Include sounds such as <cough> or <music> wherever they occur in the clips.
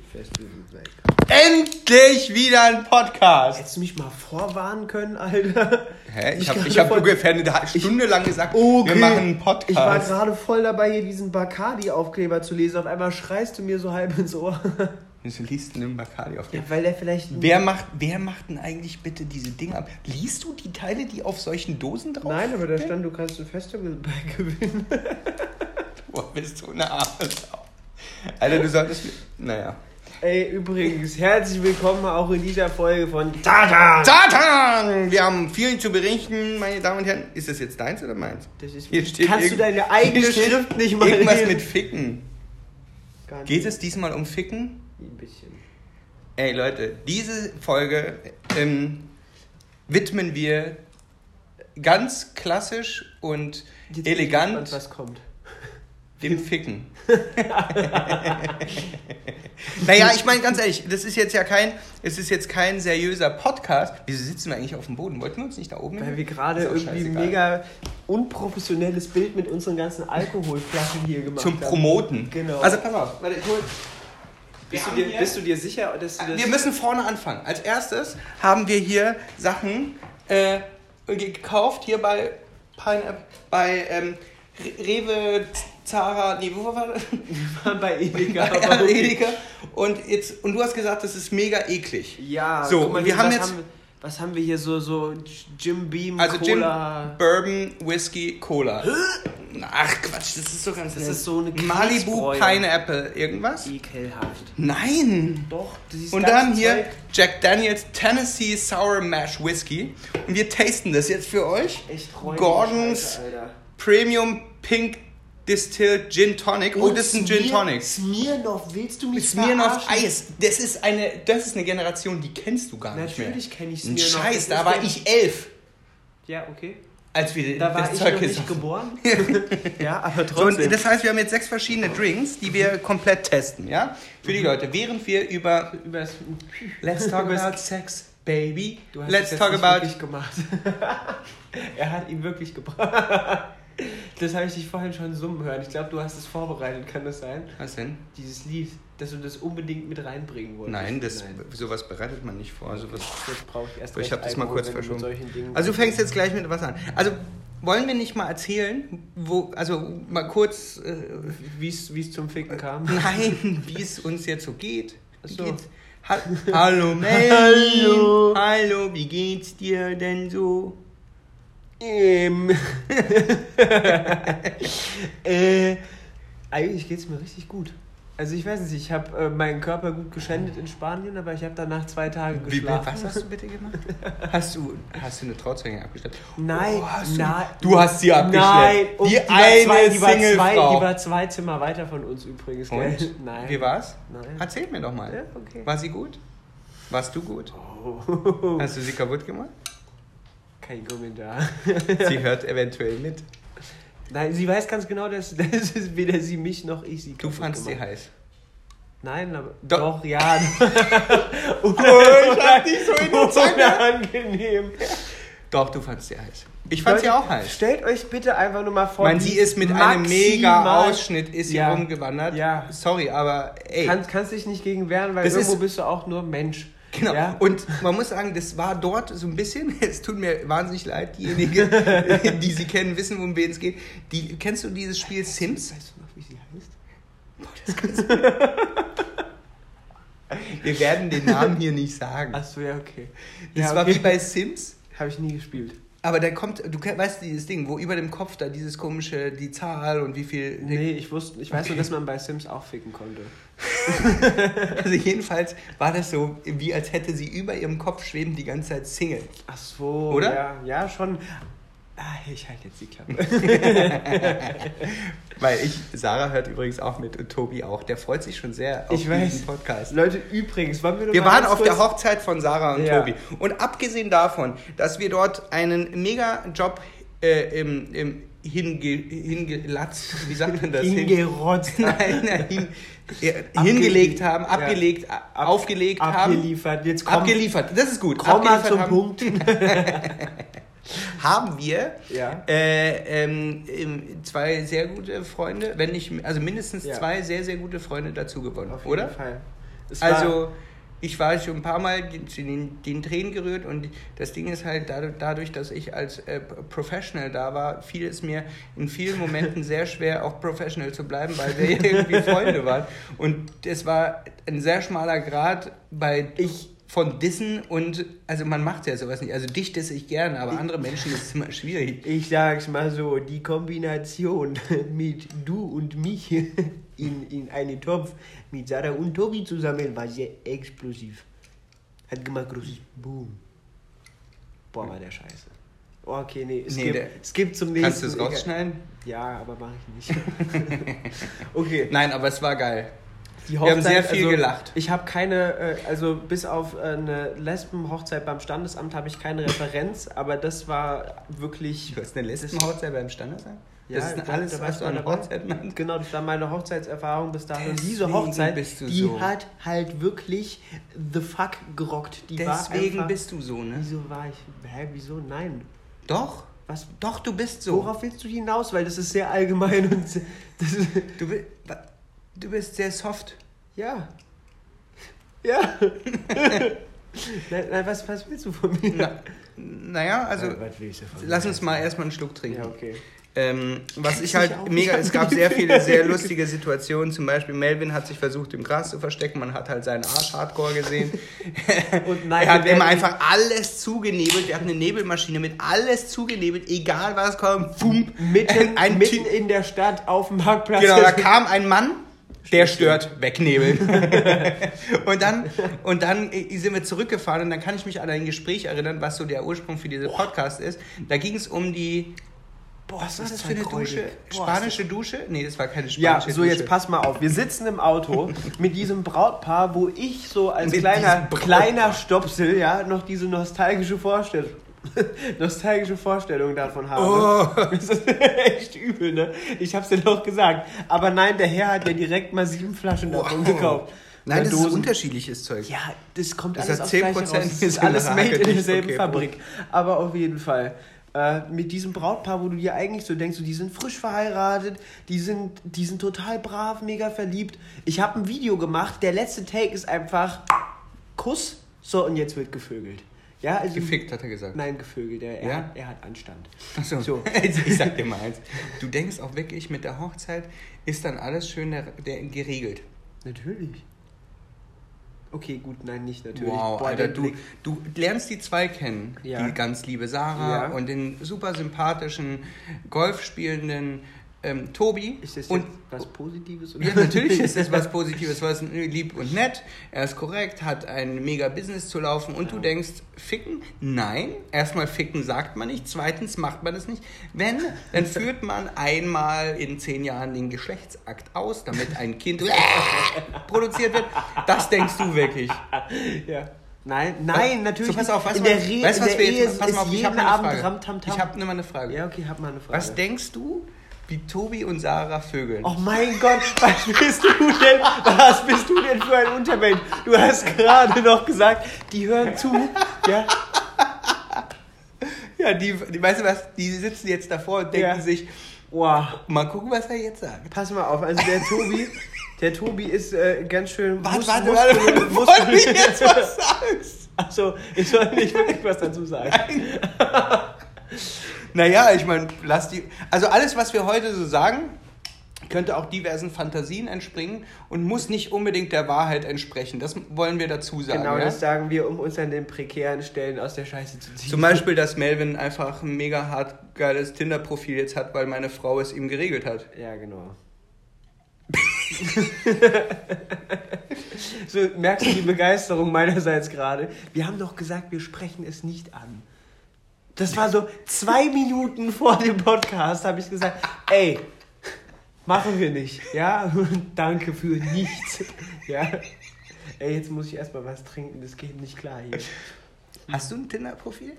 Festival. Endlich wieder ein Podcast. Hättest du mich mal vorwarnen können, Alter? Hä? Ich Ich habe ich hab ungefähr eine Stunde lang gesagt, Okay. wir machen einen Ich war Podcast. gerade voll dabei, hier diesen Bacardi-Aufkleber zu lesen. Auf einmal schreist du mir so halb ins Ohr. <laughs> Wieso liest du einen Bacardi auf Ja, weil der vielleicht. Wer macht, wer macht denn eigentlich bitte diese Dinge ab? Liest du die Teile, die auf solchen Dosen drauf Nein, aber da stand, du kannst ein Festival-Bag gewinnen. <laughs> Boah, bist du eine arme Sau. Alter, du solltest... Naja. Ey, übrigens, herzlich willkommen auch in dieser Folge von Tata! Satan! Wir haben viel zu berichten, meine Damen und Herren. Ist das jetzt deins oder meins? Das ist, Hier steht kannst du deine eigene Schrift nicht mal Irgendwas lesen? mit Ficken. Nicht. Geht es diesmal um Ficken? Ein bisschen. Ey Leute, diese Folge ähm, widmen wir ganz klassisch und Jetzt bin ich elegant gespannt, was kommt. Dem Ficken. <laughs> naja, ich meine ganz ehrlich, das ist jetzt ja kein, es ist jetzt kein seriöser Podcast. Wieso sitzen wir eigentlich auf dem Boden? Wollten wir uns nicht da oben Weil hin? wir gerade irgendwie ein mega unprofessionelles Bild mit unseren ganzen Alkoholflaschen hier gemacht Zum haben. Promoten. Genau. Also pass auf, warte, ich hol. Bist du, dir, bist du dir sicher, dass du das... Wir müssen vorne anfangen. Als erstes haben wir hier Sachen äh, gekauft, hier bei, Pineapple, bei ähm, Re- Rewe, Zara, nee, wo war das? bei Edeka. <laughs> Bei aber okay. Edeka. Und, jetzt, und du hast gesagt, das ist mega eklig. Ja, So, mal, und wir haben was jetzt- Haben, wir- was haben wir hier so, so Jim Beam, Also Cola... Bourbon, Whisky, Cola. Ach Quatsch, das ist so ganz Das nett. ist so eine Malibu. Pineapple, irgendwas? Ekelhaft. Nein! Doch, dieses Und ganze dann hier Zeug- Jack Daniels Tennessee Sour Mash Whisky. Und wir tasten das jetzt für euch. Echt räudige Gordons Scheiße, Alter. Premium Pink Distilled Gin Tonic. Oh, Und das ist ein Gin Tonic. Smirnoff, willst du mich Smirnoff verarschen? Eis. Das ist eine, das ist eine Generation, die kennst du gar nicht mehr. Natürlich kenne ich Ein Smirnoff. Scheiß, Das da war ich elf, Ja, okay. als wir Da war das ich Zeug noch nicht geboren. <laughs> <laughs> ja, aber So, trotzdem. und das heißt, wir haben jetzt sechs verschiedene Drinks, die wir komplett testen, ja? Für die Leute. Während wir über über das, Let's talk <laughs> about sex, baby. du hast Let's talk about wirklich gemacht. er hat ihn wirklich gebracht. Das habe ich dich vorhin schon summen hören. Ich glaube, du hast es vorbereitet, kann das sein? Was denn? Dieses Lied, dass du das unbedingt mit reinbringen wolltest. Nein, das, Nein. sowas bereitet man nicht vor. Sowas. Jetzt brauche ich erst ich habe das mal kurz verschoben. Also du fängst jetzt gleich mit was an. Also wollen wir nicht mal erzählen, wo, also mal kurz, äh, wie es zum Ficken kam. <laughs> nein, wie es uns jetzt so geht. So. geht's? Ha Hallo Melly. <laughs> Hallo. Hallo, wie geht's dir denn so? Ähm. <laughs> äh, eigentlich geht es mir richtig gut. Also ich weiß nicht, ich habe äh, meinen Körper gut geschändet in Spanien, aber ich habe danach zwei Tage Wie, geschlafen. was hast du bitte gemacht? <laughs> Hast du, hast du eine Trauzeuge abgestellt? Nein, Oh, hast du- nein. Du hast sie abgeschleppt. Nein, und Die war eine zwei, die war zwei, die war zwei Zimmer weiter von uns übrigens. Gell? Und? <laughs> Nein. Wie war's? Nein. Erzähl mir doch mal. Ja, okay. War sie gut? Warst du gut? Oh. Hast du sie kaputt gemacht? Kein Kommentar. Sie hört eventuell mit. Nein, sie weiß ganz genau, dass, <laughs> dass es weder sie mich noch ich sie Du fandst sie heiß. Nein, aber Doch. doch, ja. <laughs> Oh, ich hab dich so in der Zange. <laughs> Unangenehm. Doch, du fandst sie heiß. Ich fand sie Leute, auch heiß. Stellt euch bitte einfach nur mal Ich vor. meine, wie sie ist mit einem mega Ausschnitt ist sie Ja. rumgewandert. Ja. Sorry, aber ey. Kann, kannst dich nicht gegen wehren, weil Das irgendwo ist- bist du auch nur Mensch. Genau. Ja? Und man muss sagen, das war dort so ein bisschen, <laughs> es tut mir wahnsinnig leid, diejenigen, <laughs> die sie kennen, wissen, um wen es geht. Die, kennst du dieses Spiel Sims? Weißt du noch, wie sie heißt? Wir werden den Namen hier nicht sagen. Achso, ja, okay. Das ja, war okay. wie bei Sims, Habe ich nie gespielt. Aber da kommt, du weißt dieses Ding, wo über dem Kopf da dieses komische, die Zahl und wie viel. Nee, ich wusste, ich weiß nur, dass man bei Sims auch ficken konnte. <laughs> Also jedenfalls war das so, wie als hätte sie über ihrem Kopf schwebend die ganze Zeit Single. Ach so, Oder? Ja, ja schon. Ah, ich halte jetzt die Klappe. <laughs> Weil ich, Sarah hört übrigens auch mit und Tobi auch. Der freut sich schon sehr auf Ich weiß. diesen Podcast. Leute, übrigens, wollen wir Wir waren auf der Hochzeit von Sarah und Ja. Tobi. Und abgesehen davon, dass wir dort einen mega Job äh, im, im hinge, hingelatzt, wie sagt man das? Hingerotzt. <laughs> Nein, nein, hin, <laughs> Abge- hingelegt haben, ja. abgelegt, aufgelegt haben. Abgeliefert. Jetzt komm, Abgeliefert, das ist gut. komm mal Abgeliefert zum haben, Punkt. Haben wir Ja. äh, ähm, ähm, zwei sehr gute Freunde, wenn nicht, also mindestens Ja. zwei sehr, sehr gute Freunde dazu gewonnen, Auf jeden oder? Fall. Es Also, ich war schon ein paar Mal zu den, den Tränen gerührt und das Ding ist halt dadurch, dadurch dass ich als äh, Professional da war, fiel es mir in vielen Momenten sehr schwer, auch professional zu bleiben, weil wir <laughs> irgendwie Freunde waren. Und es war ein sehr schmaler Grad bei ich von Dissen und, also man macht ja sowas nicht. Also dich disse ich gerne, aber andere Menschen ist es immer schwierig. Ich sag's mal so, die Kombination <laughs> mit du und mich <laughs> in, in einen Topf mit Sarah und Tobi zusammen war sehr explosiv. Hat gemacht großes Boom. Boah, war der scheiße. Oh, okay, nee, es, Nee, gibt, es gibt zum nächsten... Kannst du es rausschneiden? Ja, aber mach ich nicht. <laughs> okay. Nein, aber es war geil. Die Wir haben sehr viel gelacht. Ich habe keine, äh, also bis auf äh, eine Lesbenhochzeit beim Standesamt habe ich keine Referenz, aber das war wirklich... Du hast eine Lesbenhochzeit beim Standesamt? Ja, das ist alles, da was du an dabei. Hochzeiten meinst? Genau, das war meine Hochzeitserfahrung bis dahin. Und diese Deswegen Hochzeit, die so. hat halt wirklich the fuck gerockt. Die war Deswegen einfach, bist du so, ne? Wieso war ich... Hä, wieso? Nein. Doch. Was, Doch, du bist so. worauf willst du hinaus? Weil das ist sehr allgemein und... Das, Du, wa- du bist sehr soft. ja. <laughs> Ja. <laughs> nein, nein, was, was willst du von mir? Na, naja, also von lass uns mal erstmal einen Schluck trinken. Ja, okay. Ähm, was ich halt auch mega, es gab sehr viele sehr lustige Situationen. Zum Beispiel Melvin hat sich versucht im Gras zu verstecken. Man hat halt seinen Arsch Hardcore gesehen. <laughs> Und nein, er hat immer einfach alles zugenebelt. Wir hatten eine Nebelmaschine mit alles zugenebelt, egal was kommt. Fum. Mitten, ein mitten in der Stadt auf dem Marktplatz. Genau, da kam ein Mann, der stört, wegnebeln. <laughs> und dann, und dann äh, sind wir zurückgefahren und dann kann ich mich an ein Gespräch erinnern, was so der Ursprung für diesen Podcast ist. Da ging es um die, Boah, was war ist das für eine. Dusche? Boah, Spanische Dusche? Nee, das war keine Ja, spanische so Dusche. jetzt pass mal auf. Wir sitzen im Auto mit diesem Brautpaar, wo ich so als Mit kleiner, kleiner Stopsel ja noch diese nostalgische Vorstellung, <laughs> nostalgische Vorstellung davon habe. Oh. Das ist <laughs> echt übel, ne? Ich hab's dir doch gesagt. Aber nein, der Herr hat ja direkt mal sieben Flaschen davon Wow. gekauft. Nein, Oder das ist Dosen. unterschiedliches Zeug. Ja, das kommt Das alles hat Gleiche 10% raus. Das ist alles made in derselben okay, Fabrik. Aber auf jeden Fall. Äh, mit diesem Brautpaar, wo du dir eigentlich so denkst, so, die sind frisch verheiratet, die sind, die sind total brav, mega verliebt. Ich habe ein Video gemacht, der letzte Take ist einfach Kuss, so und jetzt wird gevögelt. Ja, also, Gefickt, hat er gesagt. Nein, gevögelt. Er, Ja? hat, er hat Anstand. Achso, So. <laughs> ich sag dir mal eins. Du denkst auch wirklich, mit der Hochzeit ist dann alles schön der, der, geregelt. Natürlich. Okay, gut, nein, nicht natürlich. Wow, Boah, Alter, du, du lernst die zwei kennen. Ja. Die ganz liebe Sarah Ja. und den super sympathischen, Golf spielenden ähm, Tobi. Ist das und was Positives? Oder? ja, natürlich ist das was <laughs> Positives, was lieb und nett. Er ist korrekt, hat ein mega Business zu laufen und du denkst, ficken? Nein. Erstmal ficken sagt man nicht. Zweitens macht man es nicht. Wenn, dann führt man einmal in zehn Jahren den Geschlechtsakt aus, damit ein Kind <laughs> produziert wird. Das denkst du wirklich. Ja. Nein, nein, natürlich So, pass auf, weißt in der, was- Re weißt du, in was der wir jetzt Ehe? Pass mal auf, ich jeden hab mal eine Abend Frage. Ramtamtam. Ich habe nur mal eine Frage. Ja, okay, hab mal eine Frage. Was denkst du, wie Tobi und Sarah vögeln? Oh mein Gott, was bist du denn? Was bist du denn für ein Untermensch? Du hast gerade noch gesagt, die hören zu. Ja, Ja, die, die, weißt du was, die sitzen jetzt davor und denken Ja. sich, wow. mal gucken, was er jetzt sagt. Pass mal auf, also der Tobi, der Tobi ist äh, ganz schön. Warte, warte, warte, du muskulö- jetzt was <laughs> sagst. Achso, ich soll nicht wirklich was dazu sagen. Naja, ich meine, lass die. Also alles, was wir heute so sagen, könnte auch diversen Fantasien entspringen und muss nicht unbedingt der Wahrheit entsprechen. Das wollen wir dazu sagen. Genau, ja? das sagen wir, um uns an den prekären Stellen aus der Scheiße zu ziehen. Zum Beispiel, dass Melvin einfach ein mega hart geiles Tinder-Profil jetzt hat, weil meine Frau es ihm geregelt hat. Ja, genau. <laughs> so, merkst du die Begeisterung meinerseits gerade? Wir haben doch gesagt, wir sprechen es nicht an. Das war so zwei Minuten vor dem Podcast, habe ich gesagt, ey, machen wir nicht. Ja, danke für nichts. Ja. Ey, jetzt muss ich erstmal was trinken, das geht nicht klar hier. Hast du ein Tinder-Profil?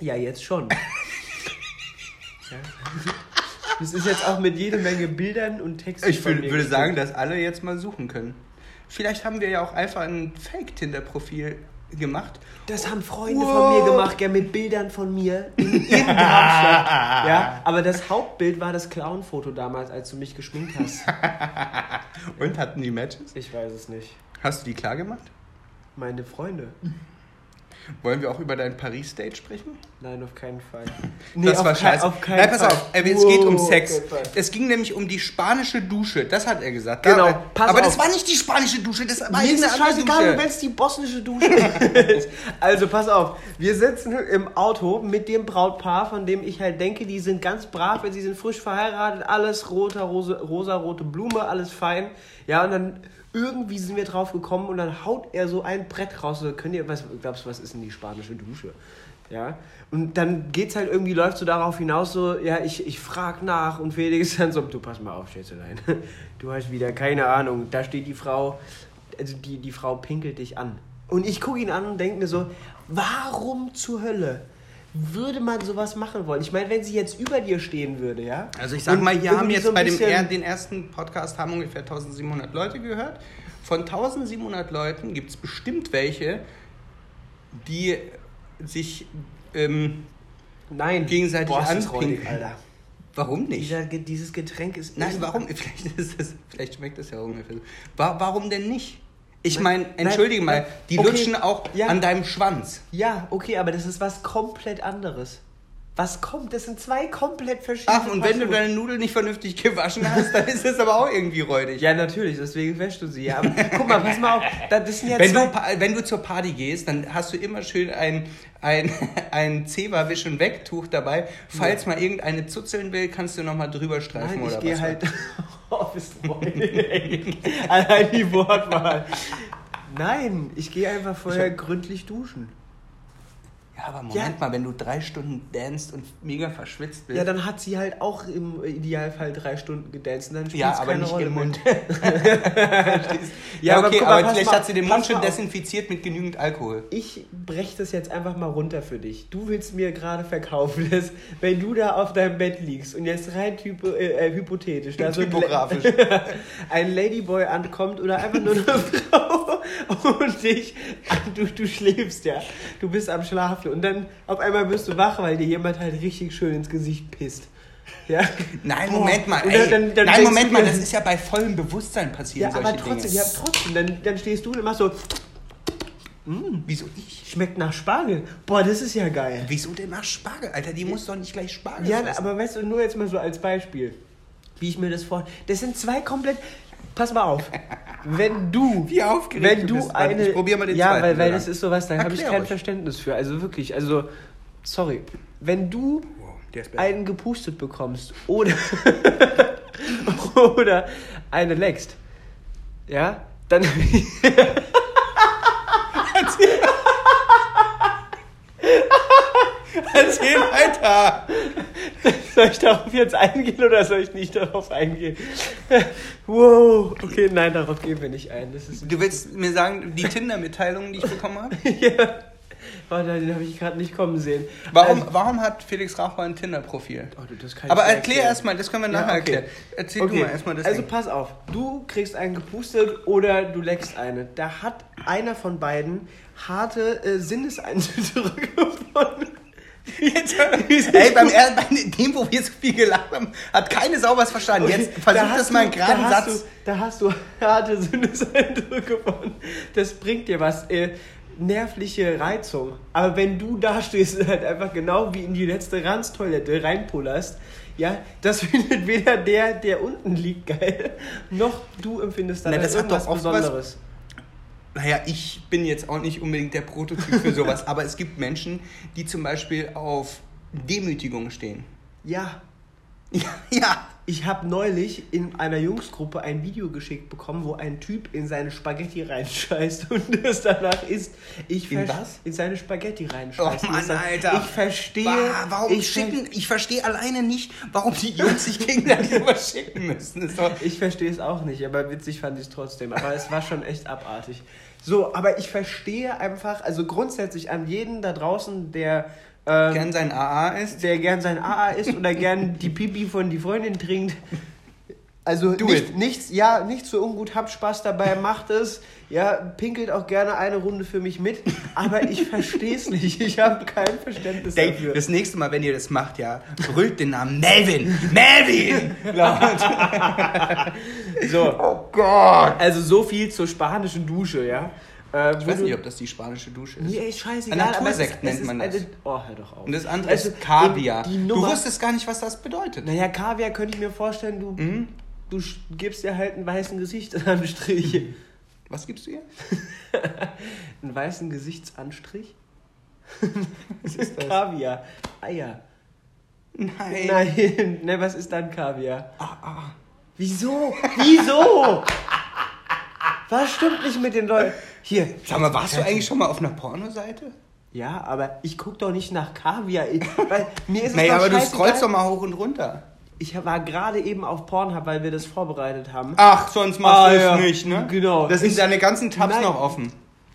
Ja, jetzt schon. ja. Das ist jetzt auch mit jede Menge Bildern und Texten. Ich würde gefüllt. sagen, dass alle jetzt mal suchen können. Vielleicht haben wir ja auch einfach ein Fake-Tinder-Profil gemacht. Das haben Freunde Wow. von mir gemacht, ja, mit Bildern von mir in, in Darmstadt. <laughs> Ja, aber das Hauptbild war das Clown-Foto damals, als du mich geschminkt hast. <laughs> Und hatten die Matches? Ich weiß es nicht. Hast du die klar gemacht? Meine Freunde. Wollen wir auch über dein Paris-Date sprechen? Nein, auf keinen Fall. <laughs> das auf war scheiße. Auf keinen Nein, pass Fall. auf, äh, es geht um Sex. Es ging nämlich um die spanische Dusche, das hat er gesagt. Genau, Da, pass aber das auf. war nicht die spanische Dusche, das war Mir ist scheißegal, wenn es die bosnische Dusche ist. <laughs> Also pass auf, wir sitzen im Auto mit dem Brautpaar, von dem ich halt denke, die sind ganz brav, sie sind frisch verheiratet, alles roter, rose, rosa-rote Blume, alles fein. Ja, und dann irgendwie sind wir drauf gekommen und dann haut er so ein Brett raus. So, könnt ihr, was glaubst du, was ist denn die spanische Dusche? Ja, und dann geht's halt irgendwie, läuft so darauf hinaus, so, ja, ich, ich frag nach und Felix dann so, du pass mal auf, Schätzelein, <laughs> du hast wieder keine Ahnung, da steht die Frau, also die, die Frau pinkelt dich an. Und ich gucke ihn an und denke mir so, warum zur Hölle würde man sowas machen wollen? Ich meine, wenn sie jetzt über dir stehen würde, ja? Also ich sag Und mal, hier haben jetzt so bei dem den ersten Podcast haben ungefähr 1700 Leute gehört. Von 1700 Leuten gibt es bestimmt welche, die sich ähm, Nein, gegenseitig Boah, anpinkeln. Alter. warum nicht? Dieser, dieses Getränk ist... Nein, warum? <laughs> Vielleicht, das, vielleicht schmeckt das ja ungefähr so. Wa- Warum denn nicht? Ich meine, nein, entschuldige mal, nein, die okay, lutschen auch ja. an deinem Schwanz. Ja, okay, aber das ist was komplett anderes. Was kommt? Das sind zwei komplett verschiedene Ach, und wenn du deine Nudeln nicht vernünftig gewaschen hast, dann ist das aber auch irgendwie räudig. Ja, natürlich, deswegen wäschst du sie. Ja, aber guck mal, pass mal auf. Das sind ja Wenn zwei... du, wenn du zur Party gehst, dann hast du immer schön ein, ein, <laughs> ein Zewa-Wisch- und Wegtuch dabei. Falls mal irgendeine zuzeln will, kannst du nochmal drüber streifen Nein, oder ich gehe was. halt... <laughs> Oh, Freundin, ey. Allein die Wortwahl. Nein, ich gehe einfach vorher gründlich duschen. Ja, aber Moment Ja. mal, wenn du drei Stunden danst und mega verschwitzt bist. Ja, dann hat sie halt auch im Idealfall drei Stunden gedanced. und Dann spielt's Ja, aber keine nicht Rolle im. Mund. <laughs> Ja, aber okay, aber, mal, pass vielleicht mal- hat sie den Mund schon desinfiziert mit genügend Alkohol. Ich breche das jetzt einfach mal runter für dich. Du willst mir gerade verkaufen, <laughs> dass wenn du da auf deinem Bett liegst und jetzt rein typo, äh, äh, hypothetisch, da so ein, Typografisch. <laughs> ein Ladyboy ankommt oder einfach nur eine Frau und dich, du, du schläfst ja, du bist am Schlafen und dann auf einmal wirst du wach, weil dir jemand halt richtig schön ins Gesicht pisst. Ja? Nein, Boah. Moment mal. Ey, dann- dann Nein, Moment mal, das ist ja bei vollem Bewusstsein passieren Ja, aber trotzdem, Dinge. ja, trotzdem, dann, dann stehst du und machst so, Wieso ich? schmeckt nach Spargel. Boah, das ist ja geil. Wieso denn nach Spargel? Alter, die muss doch nicht gleich Spargel Ja, fressen. aber weißt du, nur jetzt mal so als Beispiel, wie ich mir das vor. Das sind zwei komplett. Pass mal auf. Wenn du. <laughs> Wie aufgeregt wenn du bist. Eine. ich probier mal den Ja, zweiten weil, weil das ist sowas, da habe ich Erklär kein ruhig. Verständnis für. Also wirklich, also. Sorry. Wenn du Wow, der ist besser. einen gepustet bekommst oder. <laughs> oder eine leckst, ja, dann. <laughs> Erzähl weiter. Soll ich darauf jetzt eingehen oder soll ich nicht darauf eingehen? <laughs> wow. Okay, nein, darauf gehen wir nicht ein. Das ist Du willst mir sagen, die Tinder-Mitteilungen, die ich bekommen habe? <laughs> ja. Warte, den habe ich gerade nicht kommen sehen. Warum, Also, warum hat Felix Raucher ein Tinder-Profil? oh, Aber erklär erstmal, das können wir nachher Ja, okay. erklären. Erzähl Okay, du mal erstmal das Also Ding. pass auf, du kriegst einen gepustet oder du leckst eine. Da hat einer von beiden harte äh, Sinneseindrücke <laughs> von. Ey, beim, bei dem, wo wir so viel gelacht haben, hat keine Sau was verstanden. Jetzt Da versuch hast das mal du- einen geraden da Satz. Du, da hast du harte Sinneseindrücke von. Das bringt dir was. Äh, nervliche Reizung. Aber wenn du da stehst und halt einfach genau wie in die letzte Ranztoilette reinpullerst, ja, das <laughs> findet weder der, der unten liegt, geil, noch du empfindest dann Na, halt das hat doch oft was- Besonderes. Naja, ich bin jetzt auch nicht unbedingt der Prototyp für <laughs> sowas, aber es gibt Menschen, die zum Beispiel auf Demütigung stehen. Ja, <laughs> Ja, ja. ich habe neulich in einer Jungsgruppe ein Video geschickt bekommen, wo ein Typ in seine Spaghetti reinscheißt <laughs> und es danach isst. Ich In was? In seine Spaghetti Oh reinscheißt. Und Mann, Alter. Ich verstehe. Bah, warum ich schicken? Ich verstehe alleine nicht, warum die Jungs sich gegenseitig schicken müssen. Ich verstehe es auch nicht, aber witzig fand ich es trotzdem. Aber es war schon echt abartig. So, aber ich verstehe einfach, also grundsätzlich an jeden da draußen, der, ähm, gern sein AA ist. der gern sein AA isst oder gern die Pipi von die Freundin trinkt. <laughs> Also nicht, nichts, ja, nicht so ungut, habt Spaß dabei, <laughs> macht es. Ja, pinkelt auch gerne eine Runde für mich mit, aber ich verstehe es <laughs> nicht. Ich habe kein Verständnis Denk, dafür. das nächste Mal, wenn ihr das macht, ja, brüllt den Namen Melvin. Melvin! <laughs> So, Oh Gott! also so viel zur spanischen Dusche, ja. Äh, Ich weiß nicht, ob das die spanische Dusche ist. Nee, scheißegal. Ein Natursekt nennt man das. Eine, oh, hör doch auf. Und das andere Also, ist Kaviar. Du wusstest gar nicht, was das bedeutet. Naja, Kaviar könnte ich mir vorstellen, du, Mhm. Du gibst dir halt einen weißen Gesichtsanstrich. Was gibst du ihr? <laughs> einen weißen Gesichtsanstrich? <laughs> Was ist <laughs> das? Kaviar. Eier. Nein. Nein, ne, was ist dann Kaviar? Ah, ah. Wieso? Wieso? Was stimmt nicht mit den Leuten? Hier. Sag mal, warst du eigentlich schon mal auf einer Pornoseite? Ja, aber ich guck doch nicht nach Kaviar. Ich, weil mir ist es Naja, aber du scrollst doch mal hoch und runter. Ich war gerade eben auf Pornhub, weil wir das vorbereitet haben. Ach, sonst machst Ah, du es ja. nicht, ne? Genau. Das sind Ist- deine ganzen Tabs Nein. noch offen.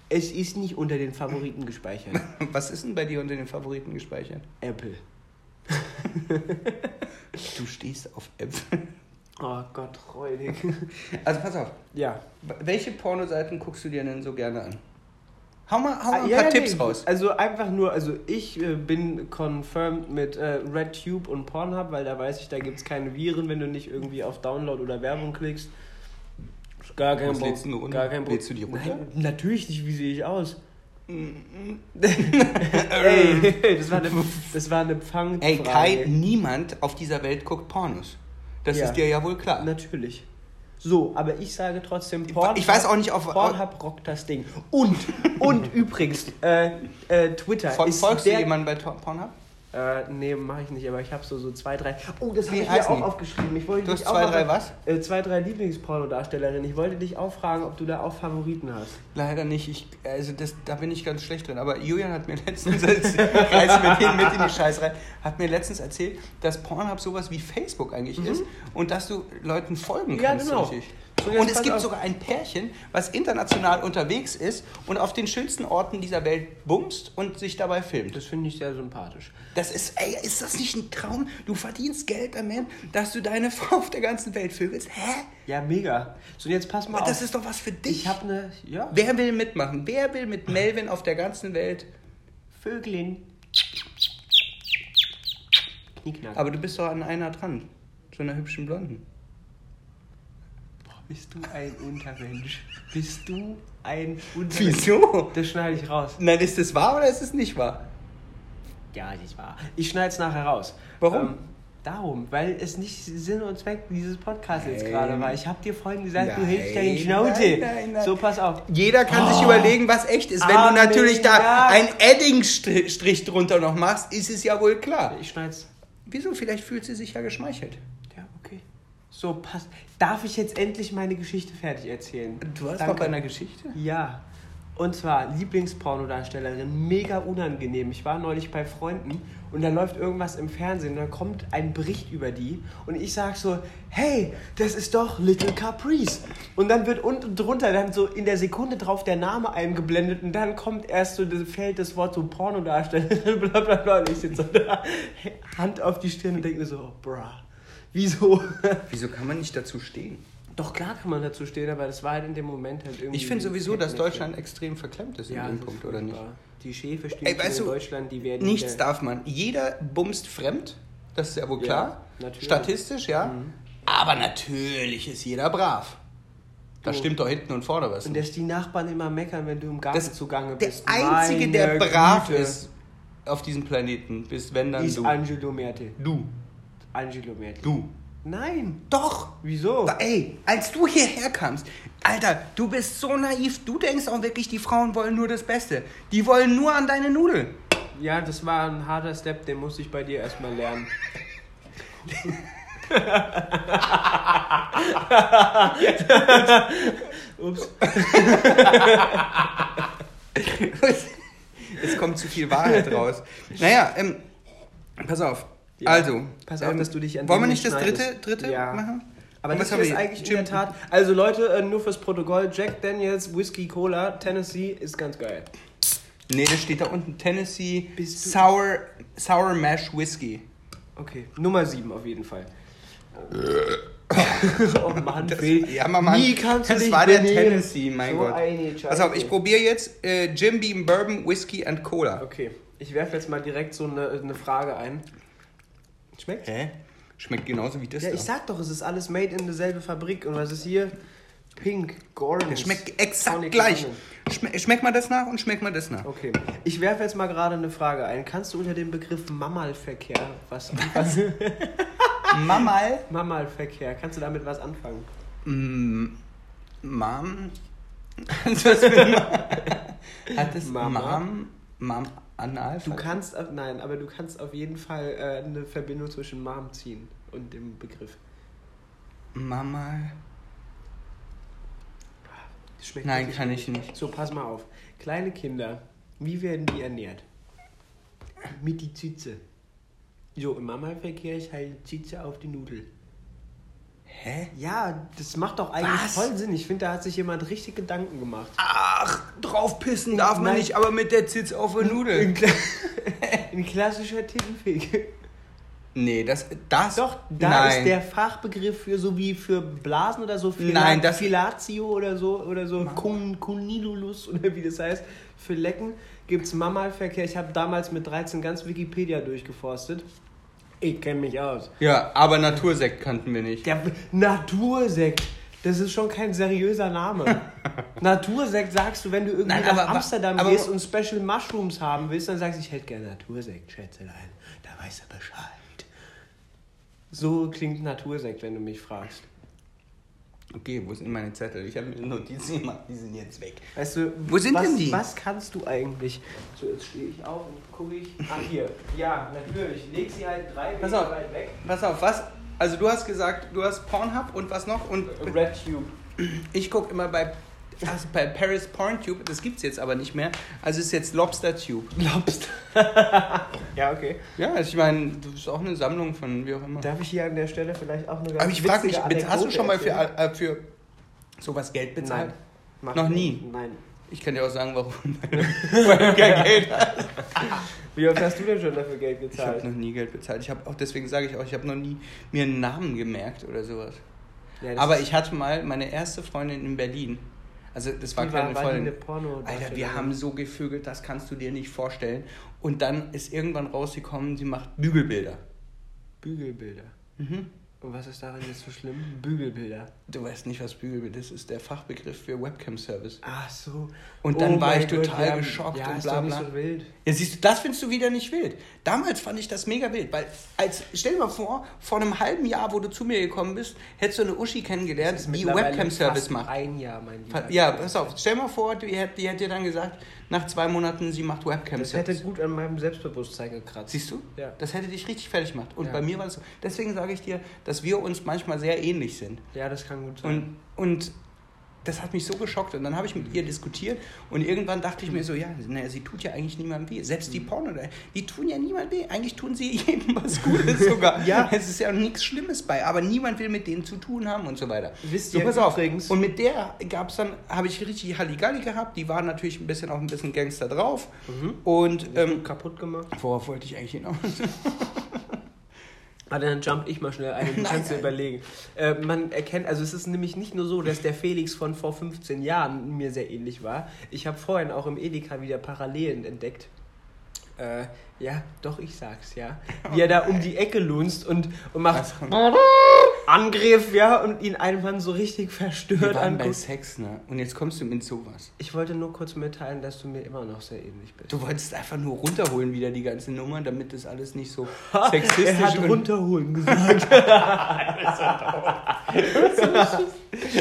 Es ist nicht unter den Favoriten gespeichert. <laughs> Was ist denn bei dir unter den Favoriten gespeichert? Apple. <laughs> Du stehst auf Äpfel. Oh Gott, räudig. Also pass auf. Ja. Welche Pornoseiten guckst du dir denn so gerne an? Hau mal, hau mal ein Ah, paar ja, Tipps nee, raus. Also einfach nur, also ich äh, bin confirmed mit äh, RedTube und Pornhub, weil da weiß ich, da gibt es keine Viren, wenn du nicht irgendwie auf Download oder Werbung klickst. Gar kein Was Pro- lädst du runter? Gar kein Pro- Lädst du die runter? Nein, natürlich nicht, wie sehe ich aus? <laughs> Ey, <laughs> das war eine, das war eine Pfang. Ey, Kai, niemand auf dieser Welt guckt Pornos. Das Ja. ist dir ja wohl klar. Natürlich. So, aber ich sage trotzdem, Pornhub, Ich weiß auch nicht, auf- Pornhub rockt das Ding. Und, und <laughs> übrigens, äh, äh, Twitter Fol ist folgst der, du jemanden bei Pornhub? Äh, nee, mache ich nicht, aber ich habe so, so zwei, drei. Oh, das habe ich mir auch die? aufgeschrieben. Ich wollte Du dich hast zwei, drei was? Äh, zwei, drei Lieblingspornodarstellerinnen. Ich wollte dich auch fragen, ob du da auch Favoriten hast. Leider nicht. Ich, also das, da bin ich ganz schlecht drin. Aber Julian hat mir letztens <laughs> erzählt, mit mit in die Scheiß rein, hat mir letztens erzählt, dass Pornhub sowas wie Facebook eigentlich ist und dass du Leuten folgen Mhm. Ja, kannst. genau. Richtig. So, Und es gibt auf. sogar ein Pärchen, was international unterwegs ist und auf den schönsten Orten dieser Welt bumst und sich dabei filmt. Das finde ich sehr sympathisch. Das ist, ey, ist das nicht ein Traum? Du verdienst Geld damit, dass du deine <laughs> Frau auf der ganzen Welt vögelst. Hä? Ja, mega. So, jetzt pass mal Das auf. ist doch was für dich. ich habe eine, ja, Wer will mitmachen? Wer will mit Melvin auf der ganzen Welt? Vögelin. Knickknack. Aber du bist doch an einer dran. So einer hübschen Blonden. Bist du ein Untermensch. Bist du ein Untermensch. Wieso? Das schneide ich raus. Nein, ist das wahr oder ist es nicht wahr? Ja, das war. Ich schneide es nachher raus. Warum? Ähm, darum, weil es nicht Sinn und Zweck dieses Podcasts jetzt gerade war. Ich habe dir vorhin gesagt, du Nein, hältst deine Schnauze. nein, nein. So, pass auf. Jeder kann sich Oh. überlegen, was echt ist. Wenn Amen, du natürlich da einen Edding-Strich drunter noch machst, ist es ja wohl klar. Ich schneid's. Wieso? Vielleicht fühlt sie sich ja geschmeichelt. So, passt. Darf ich jetzt endlich meine Geschichte fertig erzählen? Du hast Danke. noch bei einer Geschichte? Ja. Und zwar Lieblingspornodarstellerin, mega unangenehm. Ich war neulich bei Freunden und da läuft irgendwas im Fernsehen und da kommt ein Bericht über die und ich sag so, hey, das ist doch Little Caprice. Und dann wird unten drunter dann so in der Sekunde drauf der Name eingeblendet und dann kommt erst so, das fällt das Wort so Pornodarstellerin, <laughs> bla bla bla. Und ich sitze so da, Hand auf die Stirn und denke mir so, oh, bra, wieso? <laughs> Wieso kann man nicht dazu stehen? Doch klar kann man dazu stehen, aber das war halt in dem Moment halt irgendwie... Ich finde sowieso, dass. Deutschland extrem verklemmt ist in Ja, dem das ist Punkt, oder nicht? Die weißt in du, Deutschland, die werden Nichts darf man. Jeder bumst fremd, das ist ja wohl Ja, klar. natürlich. Statistisch, ja. Mhm. Aber natürlich ist jeder brav. Da Du. stimmt doch hinten und vorne was. Und dass die Nachbarn immer meckern, wenn du im Garten Das, zugange der bist. Einzige, Meine der brav Güte. ist auf diesem Planeten, bist wenn dann ist du. Angelo Merte. Du. Angelo Merte. Du. Nein. Doch. Wieso? Da, ey, als du hierher kamst, Alter, du bist so naiv. Du denkst auch wirklich, die Frauen wollen nur das Beste. Die wollen nur an deine Nudeln. Ja, das war ein harter Step, den musste ich bei dir erstmal lernen. <laughs> Ups. <laughs> es kommt zu viel Wahrheit raus. Naja, ähm, pass auf. Ja, also, pass auf, ähm, dass du dich an Wollen wir nicht das dritte, dritte Ja. machen? Aber Und das ist eigentlich in Jim- der Tat. Also Leute, äh, nur fürs Protokoll, Jack Daniels, Whisky Cola, Tennessee ist ganz geil. Nee, das steht da unten. Tennessee Sour, Sour Mash Whisky. Okay, Nummer 7 auf jeden Fall. <laughs> oh Mann, Das, ja, Mama, Nie kannst du das dich war der benehmen. Tennessee, mein So Gott. Pass auf, ich probiere jetzt äh, Jim Beam Bourbon, Whisky and Cola. Okay, ich werfe jetzt mal direkt so eine, eine Frage ein. Schmeckt? Hä? Schmeckt genauso wie das Ja, da. ich sag doch, es ist alles made in derselbe Fabrik. Und was ist hier? Pink, Gordon. Der schmeckt exakt gleich. Schme schmeckt mal das nach und schmeckt mal das nach. Okay, ich werfe jetzt mal gerade eine Frage ein. Kannst du unter dem Begriff Mammalverkehr was anfangen? <laughs> Mamal. Mammalverkehr, kannst du damit was anfangen? Mm, <laughs> ein <laughs> Hat das Mama? Mom? Mom Anal? Du kannst, auf- nein, aber du kannst auf jeden Fall äh, eine Verbindung zwischen Mom ziehen und dem Begriff. Mamal. Das schmeckt Nein, kann gut. ich nicht. So, pass mal auf. Kleine Kinder, wie werden die ernährt? Mit die Zitze. So, im Mammalverkehr, ich halte Zitze auf die Nudel. Hä? Ja, das macht doch eigentlich Was? voll Sinn. Ich finde, da hat sich jemand richtig Gedanken gemacht. Ach, drauf pissen darf man Nein. nicht, aber mit der Zitz auf der Nudel. Ein, Kla <laughs> ein klassischer Tittenfick. Nee, das, das. Doch, da Nein. ist der Fachbegriff für so wie für Blasen oder so. Fila Nein, das- Filatio oder so oder so Cun Cunilulus oder wie das heißt. Für Lecken gibt es Mammalverkehr. Ich habe damals mit 13 ganz Wikipedia durchgeforstet. Ich kenne mich aus. Ja, aber Natursekt kannten wir nicht. Der Natursekt. Das ist schon kein seriöser Name. <laughs> Natursekt sagst du, wenn du irgendwie Nein, nach aber Amsterdam aber- gehst und Special Mushrooms haben willst, dann sagst du, ich hätte gerne Natursekt, Schätzelein. Da weiß er Bescheid. So klingt Natursekt, wenn du mich fragst. Okay, wo sind meine Zettel? Ich habe mir Notizen gemacht, die sind jetzt weg. Weißt du, Wo sind was, denn die? Was kannst du eigentlich? So, jetzt stehe ich auf und gucke ich. Ah, hier. Ja, natürlich. Leg sie halt drei Pass Meter auf. weit weg. Pass auf, was? Also du hast gesagt, du hast Pornhub und was noch? Und Red Tube. ich gucke immer bei, also bei Paris PornTube, das gibt's jetzt aber nicht mehr. Also ist jetzt Lobster Tube. Glaubst Ja, okay. Ja, also ich meine, das ist auch eine Sammlung von wie auch immer. Darf ich hier an der Stelle vielleicht auch eine ganz Aber ich frage mich, witzige hast du Anekdote schon mal für, äh, für sowas Geld bezahlt? Nein. Noch nie? Nein. Ich kann dir auch sagen, warum. <laughs> Weil du kein Geld hast. <laughs> Wie oft hast du denn schon dafür Geld Ich habe noch nie Geld bezahlt. Ich habe auch deswegen sage ich auch, ich habe noch nie mir einen Namen gemerkt oder sowas. Ja, Aber ich hatte mal meine erste Freundin in Berlin. Also das war war, Freundin. eine Porno Alter, wir haben so gevögelt, das kannst du dir nicht vorstellen. Und dann ist irgendwann rausgekommen, sie macht Bügelbilder. Bügelbilder. Mhm. Und was ist daran jetzt so schlimm? Bügelbilder. Du weißt nicht, was Bügelbild ist. Das ist der Fachbegriff für Webcam-Service. Ach so. Und dann Oh war ich Gott, total ja, geschockt ja, und ist bla bla. so wild. Ja, siehst du, das findest du wieder nicht wild. Damals fand ich das mega wild, weil als stell dir mal vor, vor einem halben Jahr, wo du zu mir gekommen bist, hättest du eine Uschi kennengelernt, ist die Webcam-Service macht. Ein Jahr, mein Lieber. Ja, pass auf, stell mal vor, die hätte, die hätte dir dann gesagt, nach zwei Monaten, sie macht Das hätte Webcam-Service. gut an meinem Selbstbewusstsein gekratzt. Siehst du? Ja. Das hätte dich richtig fertig gemacht. Und Ja. bei mir war es so. Deswegen sage ich dir, dass wir uns manchmal sehr ähnlich sind. Ja, das kann gut sein. Und, und das hat mich so geschockt. Und dann habe ich mit ihr diskutiert und irgendwann dachte ich mir so, ja, naja, sie tut ja eigentlich niemandem weh. Selbst die Mhm. Porno, die tun ja niemandem weh. Eigentlich tun sie <laughs> jedem was Gutes <laughs> sogar. Ja. Es ist ja nichts Schlimmes bei, aber niemand will mit denen zu tun haben und so weiter. Wisst so, ihr pass auf. übrigens- Und mit der gab es dann, habe ich richtig Halligalli gehabt. Die war natürlich ein bisschen auch ein bisschen Gangster drauf. Mhm. Und ähm, kaputt gemacht. worauf wollte ich eigentlich hinaus? <laughs> Warte, dann jump ich mal schnell ein du <laughs> Nein, kannst nein. überlegen. Äh, man erkennt, also es ist nämlich nicht nur so, dass der Felix von vor 15 Jahren mir sehr ähnlich war. Ich habe vorhin auch im Edeka wieder Parallelen entdeckt. Äh, ja, doch, ich sag's, ja. <laughs> Wie er da um die Ecke lunzt und, und macht Angriff, ja, und ihn einfach so richtig Wir verstört waren bei. Sex, ne? Und jetzt kommst du mit sowas. Ich wollte nur kurz mitteilen, dass du mir immer noch sehr ähnlich bist. Du wolltest einfach nur runterholen wieder die ganze Nummer, damit das alles nicht so <laughs> er sexistisch hat und... runterholen <laughs> gesagt.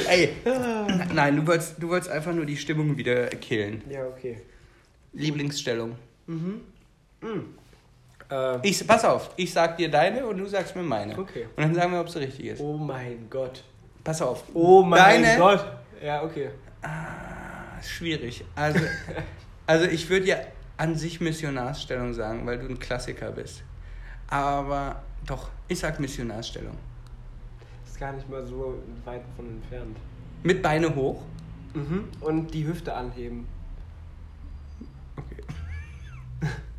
Ey, nein, du wolltest, du wolltest einfach nur die Stimmung wieder killen. ja, okay. Lieblingsstellung. Äh, Ich, pass auf, ich sag dir deine und du sagst mir meine. Okay. Und dann sagen wir, ob es richtig ist. oh mein Gott. Pass auf. Oh mein Deine- Gott. Ja, okay. Ah, schwierig. Also, <laughs> also ich würde ja an sich Missionarsstellung sagen, weil du ein Klassiker bist. Aber doch, ich sag Missionarsstellung. Ist gar nicht mal so weit von entfernt. Mit Beine hoch. Mhm. Und die Hüfte anheben. Okay. <laughs>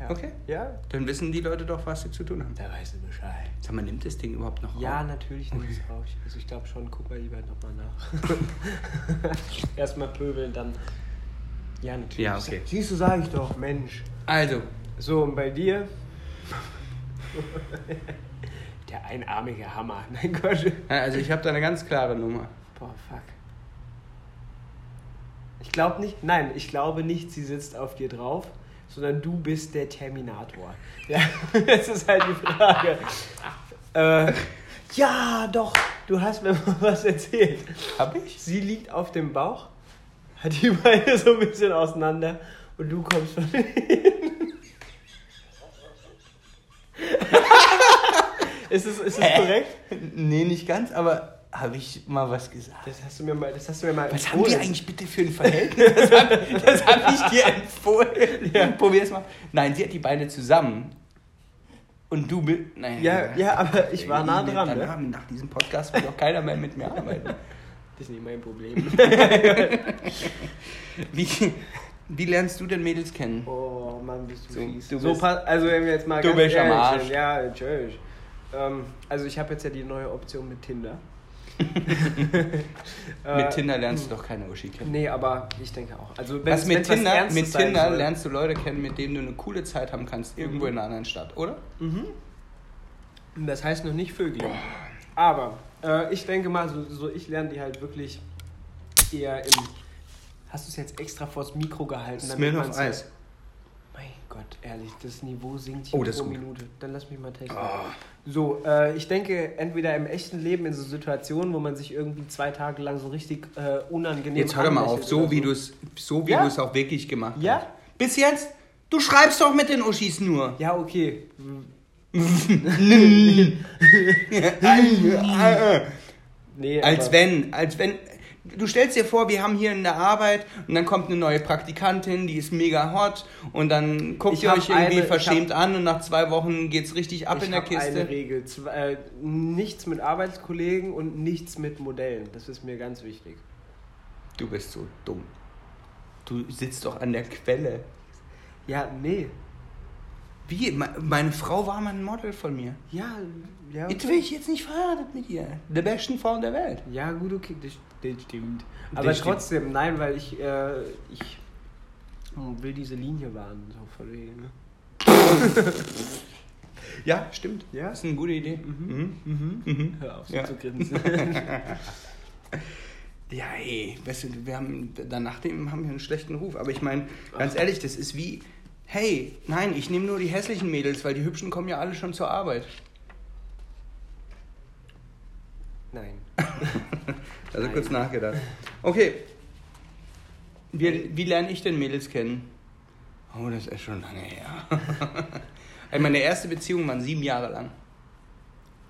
Ja. Okay. Ja? Dann wissen die Leute doch, was sie zu tun haben. Da weißt du Bescheid. Sag mal, nimmt das Ding überhaupt noch Ja, auf? natürlich nicht. auch. Also ich glaube schon, guck mal lieber nochmal nach. <laughs> Erstmal pöbeln, dann. Ja, natürlich. Ja, okay. Siehst du, sag ich doch, Mensch. Also, So, und bei dir? <laughs> Der einarmige Hammer. <laughs> Nein, Gott. also ich habe da eine ganz klare Nummer. Boah, fuck. Ich glaube nicht, nein, ich glaube nicht, sie sitzt auf dir drauf, sondern du bist der Terminator. Ja, <laughs> das ist halt die Frage. äh, ja, doch, du hast mir mal was erzählt. Hab ich? Sie liegt auf dem Bauch, hat die Beine so ein bisschen auseinander und du kommst von hinten. <laughs> ist es, ist es korrekt? Nee, nicht ganz, aber habe ich mal was gesagt? Das hast du mir mal, das hast du mir mal Was haben die empfohlen. eigentlich bitte für ein Verhältnis? Das habe hab ich dir empfohlen. Probier's mal. Nein, sie hat die Beine zusammen. Und du bist. Nein, Ja, ja, aber ich war nah dran, Dann ne? nach diesem Podcast will doch keiner mehr mit mir arbeiten. Das ist nicht mein Problem. <laughs> Wie, wie lernst du denn Mädels kennen? Oh Mann, bist du So, fies. du so, bist- also wenn wir jetzt mal du ganz bist am ehrlich Arsch. sind. Ja, natürlich. Ähm, also ich habe jetzt ja die neue Option mit Tinder. <laughs> Äh, mit Tinder lernst du doch keine Uschi kennen. Nee, aber ich denke auch. Also Was wenn's- mit wenn's was Tinder, Ernstes mit Tinder soll- lernst du Leute kennen, mit denen du eine coole Zeit haben kannst, irgendwo in einer anderen Stadt, oder? Das heißt noch nicht Vögel. Aber äh, ich denke mal, so, so ich lerne die halt wirklich eher im. Hast du es jetzt extra vors Mikro gehalten? Smirnoff Eis. Gott, ehrlich, das Niveau sinkt hier Oh, pro. Minute. Dann lass mich mal testen. Ah. So, äh, ich denke, entweder im echten Leben in so Situationen, wo man sich irgendwie zwei Tage lang so richtig äh, unangenehm Jetzt hör doch mal auf, so wie du es so wie Ja? du es auch wirklich gemacht Ja? hast. Bis jetzt? Du schreibst doch mit den Uschis nur. Ja, okay. <laughs> <laughs> <laughs> Nee, Als wenn, als wenn. Du stellst dir vor, wir haben hier in der Arbeit und dann kommt eine neue Praktikantin, die ist mega hot und dann guckt Ich ihr hab euch irgendwie eine- ich verschämt an und nach zwei Wochen geht's richtig ab ich in der hab Kiste. eine Regel. Äh, nichts mit Arbeitskollegen und nichts mit Modellen. Das ist mir ganz wichtig. Du bist so dumm. Du sitzt doch an der Quelle. Ja, nee. Wie? Me- Meine Frau war mal ein Model von mir. Ja, ja. Jetzt will ich jetzt nicht verheiratet mit ihr. Der besten Frau der Welt. Ja, gut, okay, das, das stimmt. Das Aber stimmt. trotzdem, nein, weil ich, äh, ich will diese Linie wahren, so von wegen. Ne? <laughs> Ja, stimmt. Ja? Das ist eine gute Idee. Mhm. Mhm. Mhm. Hör auf, so Ja. zu grinsen. <laughs> Ja, ey, weißt du, wir haben, danach dem haben wir einen schlechten Ruf. Aber ich meine, ganz ehrlich, das ist wie, hey, nein, ich nehme nur die hässlichen Mädels, weil die hübschen kommen ja alle schon zur Arbeit. nein. Also Nein. kurz nachgedacht. Okay. Wie, wie lerne ich denn Mädels kennen? Oh, das ist schon lange her. Ey, <laughs> Meine erste Beziehung waren sieben Jahre lang.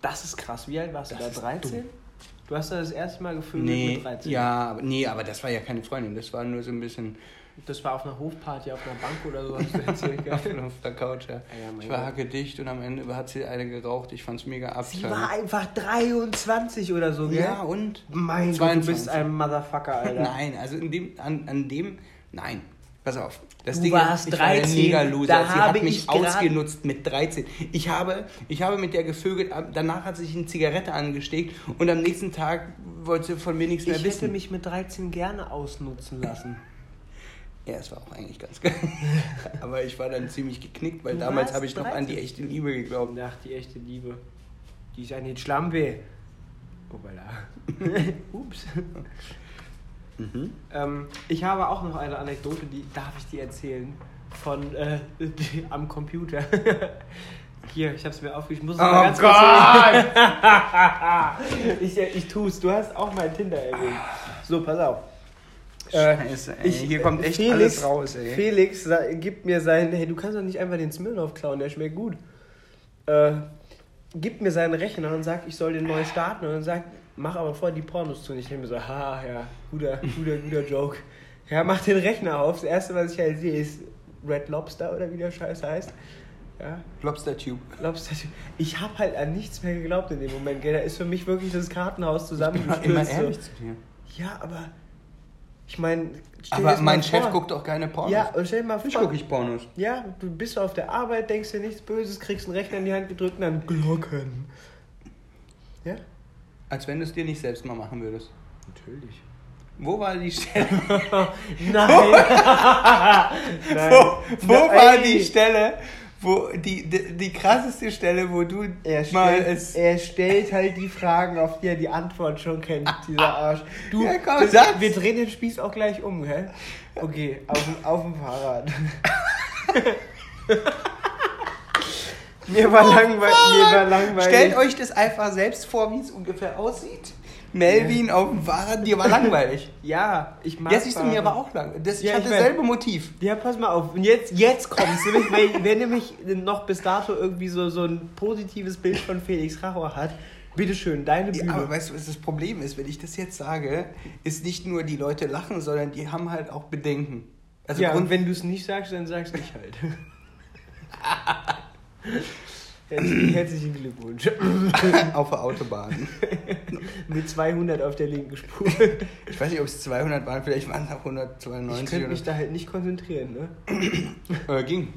Das ist krass. Wie alt warst Das du da? ist 13? dumm. Du hast da das erste Mal gefühlt Nee, mit 13. ja, nee, aber das war ja keine Freundin. Das war nur so ein bisschen Das war auf einer Hofparty auf einer Bank oder so, hast du <laughs> erzählt. gell? auf der Couch. Ja. ja, Ich war Gott. hackedicht und am Ende hat sie eine geraucht. Ich fand's mega ab. Sie war einfach 23 oder so, gell? Ja, und? Mein Gott, du 22. bist ein Motherfucker, Alter. <laughs> Nein, also in dem, an, an dem, nein. Pass auf. Das Du Ding warst ich war ein 13, mega Loser. da Sie habe hat mich ich ausgenutzt mit 13. Ich habe, ich habe mit der gevögelt, danach hat sie sich eine Zigarette angesteckt und am nächsten Tag wollte sie von mir nichts mehr Ich wissen. hätte mich mit 13 gerne ausnutzen lassen. Ja, es war auch eigentlich ganz geil. <laughs> Aber ich war dann ziemlich geknickt, weil Du damals habe ich noch an die 13. echte Liebe geglaubt. Ach, die echte Liebe. Die ist eine Schlampe. Voilà. <laughs> Ups. Mhm. Ähm, ich habe auch noch eine Anekdote, die darf ich dir erzählen. Von äh, <laughs> am Computer. Hier, ich habe es mir aufgeschrieben. Ich muss es Oh mal ganz Gott! kurz ich, äh, ich tu's. Du hast auch mein Tinder erwähnt. So, pass auf. Scheiße, ey. Hier kommt echt Felix, alles raus, ey. Felix sa- gibt mir seinen, hey, du kannst doch nicht einfach den Smirnoff klauen, der schmeckt gut. Äh, gibt mir seinen Rechner und sagt, ich soll den neu starten und dann sagt, mach aber vorher die Pornos zu. Und ich denke mir so, ha, ja, guter, guter, guter Joke. Ja, mach den Rechner auf. Das erste, was ich halt sehe, ist Red Lobster oder wie der Scheiß heißt. Ja, Lobster Tube. Lobster. Ich habe halt an nichts mehr geglaubt in dem Moment, gell. Da ist für mich wirklich das Kartenhaus Ich bin zusammengestürzt. immer so. ehrlich zu dir. Ja, aber ich meine, Aber mein Chef vor. guckt doch keine Pornos. Ja, und stell dir mal vor. gucke ich Pornos. Ja, du bist auf der Arbeit, denkst dir nichts Böses, kriegst einen Rechner in die Hand gedrückt und dann Glocken. Ja? Als wenn du es dir nicht selbst mal machen würdest. Natürlich. Wo war die Stelle? <laughs> <laughs> Nein. <laughs> Nein. Wo, wo Nein. war die Stelle, wo die, die, die krasseste Stelle, wo du Er mal stellt, es. er stellt halt die Fragen, auf die er die Antwort schon kennt, dieser <laughs> Arsch. Du, Ja, komm, das, sag's. wir drehen den Spieß auch gleich um, hä? Okay, auf, dem- auf dem Fahrrad. <laughs> mir, war langweil mir war langweilig. Stellt euch das einfach selbst vor, wie es ungefähr aussieht. Melvin auf dem Fahrrad, dir war langweilig. Ja, ich mag Ja, siehst du, mir war auch lang. Das, ich Ja, hatte ich dasselbe Motiv. Ja, pass mal auf. Und jetzt, jetzt kommt's. Nämlich, weil, wer nämlich noch bis dato irgendwie so, so ein positives Bild von Felix Rachor hat, bitteschön, deine Bühne. Ja, aber weißt du, was das Problem ist, wenn ich das jetzt sage, ist nicht nur die Leute lachen, sondern die haben halt auch Bedenken. Also ja, Grund, und wenn du es nicht sagst, dann sag's ich halt. <laughs> Herzlichen, Glückwunsch. <laughs> auf der Autobahn. <laughs> Mit 200 auf der linken Spur. Ich weiß nicht, ob es 200 waren, vielleicht waren es auch 192 Ich könnte mich da halt nicht konzentrieren, ne? Äh, ging.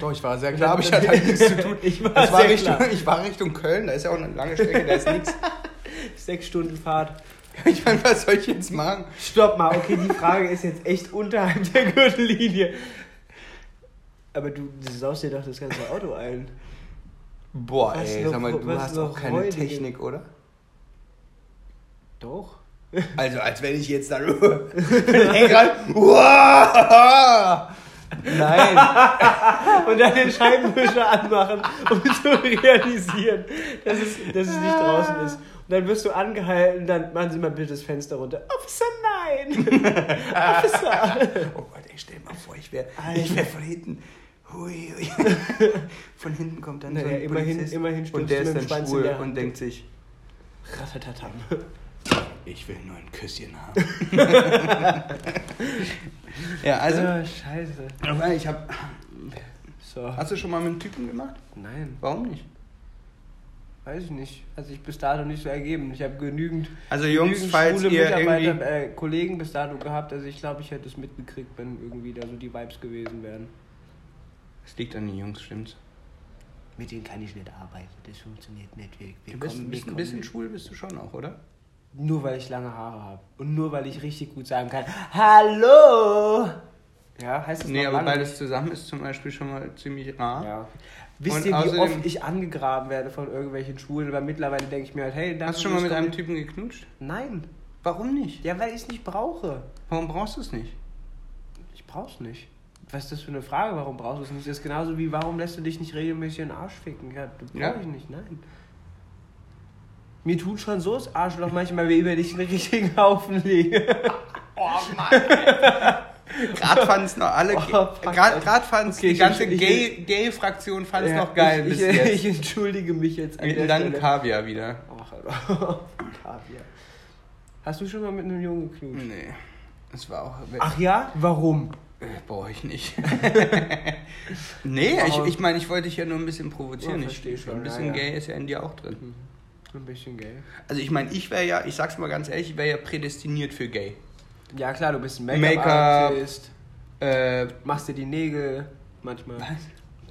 Doch, ich war sehr klar, aber ich hatte halt nichts zu tun. Ich war war sehr Richtung, klar. ich war Richtung Köln, da ist ja auch eine lange Strecke, da ist nichts. <laughs> Sechs Stunden Fahrt. Ich meine, was soll ich jetzt machen? Stopp mal, okay, die Frage ist jetzt echt unterhalb der Gürtellinie. Aber du saust dir doch das ganze Auto ein. Boah, Was ey, noch- sag mal, du hast auch keine räudige- Technik, oder? Doch. <laughs> Also, als wenn ich jetzt da nur <laughs> den Lenkrad. Wow! Nein. <laughs> Und dann den Scheibenwischer anmachen, um zu realisieren, dass es, dass es nicht draußen ist. Und dann wirst du angehalten, dann machen Sie mal bitte das Fenster runter. Officer, nein! Officer! Oh Gott, ey, stell dir mal vor, ich wäre ich wär von hinten. Hui, hui. <laughs> Von hinten kommt dann so Naja, ein immerhin- Polizist immerhin und der ist dann Schwanz schwul Hand. und denkt sich, Ratatatam. <laughs> ich will nur ein Küsschen haben. <laughs> ja, also, Ah, scheiße. aber ich habe. So. Hast du schon mal mit einem Typen gemacht? Nein, Warum nicht? weiß ich nicht. Hat sich bis dato nicht so ergeben. Ich habe genügend, Also Jungs, genügend falls schwule ihr Mitarbeiter, irgendwie. äh, Kollegen bis dato gehabt. Also ich glaube, ich hätte es mitgekriegt, wenn irgendwie da so die Vibes gewesen wären. Es liegt an den Jungs, stimmt's? Mit denen kann ich nicht arbeiten. Das funktioniert nicht. Wir, wir Du bist, kommen- bist ein bisschen schwul, bist du schon auch, oder? Nur weil ich lange Haare habe. Und nur weil ich richtig gut sagen kann, Hallo! Ja, heißt das Nee, aber beides zusammen ist zum Beispiel schon mal ziemlich rar. Ja. Wisst Und ihr, wie oft ich angegraben werde von irgendwelchen Schwulen? Aber mittlerweile denke ich mir halt, hey, danke Hast du schon mal mit einem Typen geknutscht? Nein. Warum nicht? Ja, weil ich es nicht brauche. Warum brauchst du es nicht? Ich brauch's nicht. Was ist das für eine Frage? Warum brauchst du es nicht? Das ist genauso wie, warum lässt du dich nicht regelmäßig in den Arsch ficken? Ja, du brauch Ja. ich nicht, nein. Mir tut schon so das Arschloch manchmal, wie über dich einen richtigen Haufen lege. <laughs> Oh Mann. Gerade fanden es noch alle. Oh, Gerade fanden es Okay, die ganze ich- Gay- Gay-Fraktion fand es Ja, noch geil ich, bis ich, jetzt. ich entschuldige mich jetzt an der dann. Kaviar wieder. Ach, Alter. <laughs> Kaviar. Hast du schon mal mit einem Jungen geknutscht? Nee. Das war auch. Ach ja? Warum? Äh, Brauche ich nicht. <laughs> nee, ich, Warum? ich meine, ich wollte dich ja nur ein bisschen provozieren. Ja, ich, versteh schon, ein bisschen ja, ja. gay ist ja in dir auch drin. Ein bisschen gay. Also ich meine, ich wäre ja, ich sag's mal ganz ehrlich, ich wäre ja prädestiniert für gay. Ja klar, du bist ein Make-up. Make-up-Artist. Äh, Machst dir die Nägel manchmal. Was?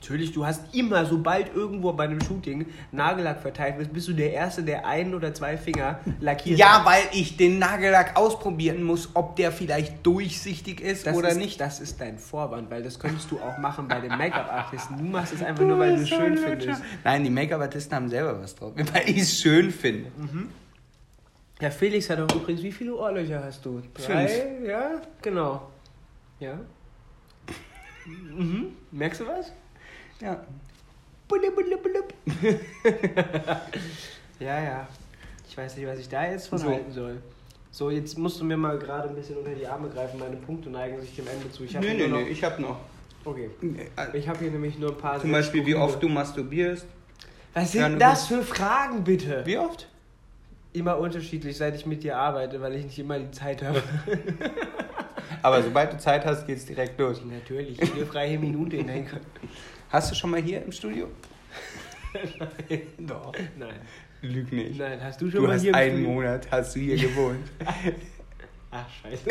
Natürlich, du hast immer, sobald irgendwo bei einem Shooting Nagellack verteilt wird, bist du der Erste, der ein oder zwei Finger lackiert ja, hat. weil ich den Nagellack ausprobieren muss, ob der vielleicht durchsichtig ist das oder ist, nicht. Das ist dein Vorwand, weil das könntest du auch machen bei den Make-up-Artisten. Du machst es einfach nur, weil du es schön findest. Nein, die Make-up-Artisten haben selber was drauf, <laughs> weil ich es schön finde. Ja, Felix hat auch übrigens, wie viele Ohrlöcher hast du? Drei? Ja, genau. Ja. Mhm. Merkst du was? Ja. Blub, blub, blub. ja, ja. Ich weiß nicht, was ich da jetzt von So. halten soll. So, jetzt musst du mir mal gerade ein bisschen unter die Arme greifen. Meine Punkte neigen sich dem Ende zu. Ich hab Nee, nee, nur nee, noch, ich hab noch. Okay. Ich habe hier nämlich nur ein paar. Zum Beispiel, wie oft du masturbierst. Was sind du das für Fragen, bitte? Wie oft? Immer unterschiedlich, seit ich mit dir arbeite, weil ich nicht immer die Zeit habe. <laughs> Aber sobald du Zeit hast, geht's direkt los. Natürlich, jede freie Minute in dein <laughs> Hast du schon mal hier im Studio? <laughs> Doch. Nein. Lüg nicht. Nein, hast du schon Du mal hast hier im einen Studio- Monat, hast du hier gewohnt. <laughs> Ach, scheiße.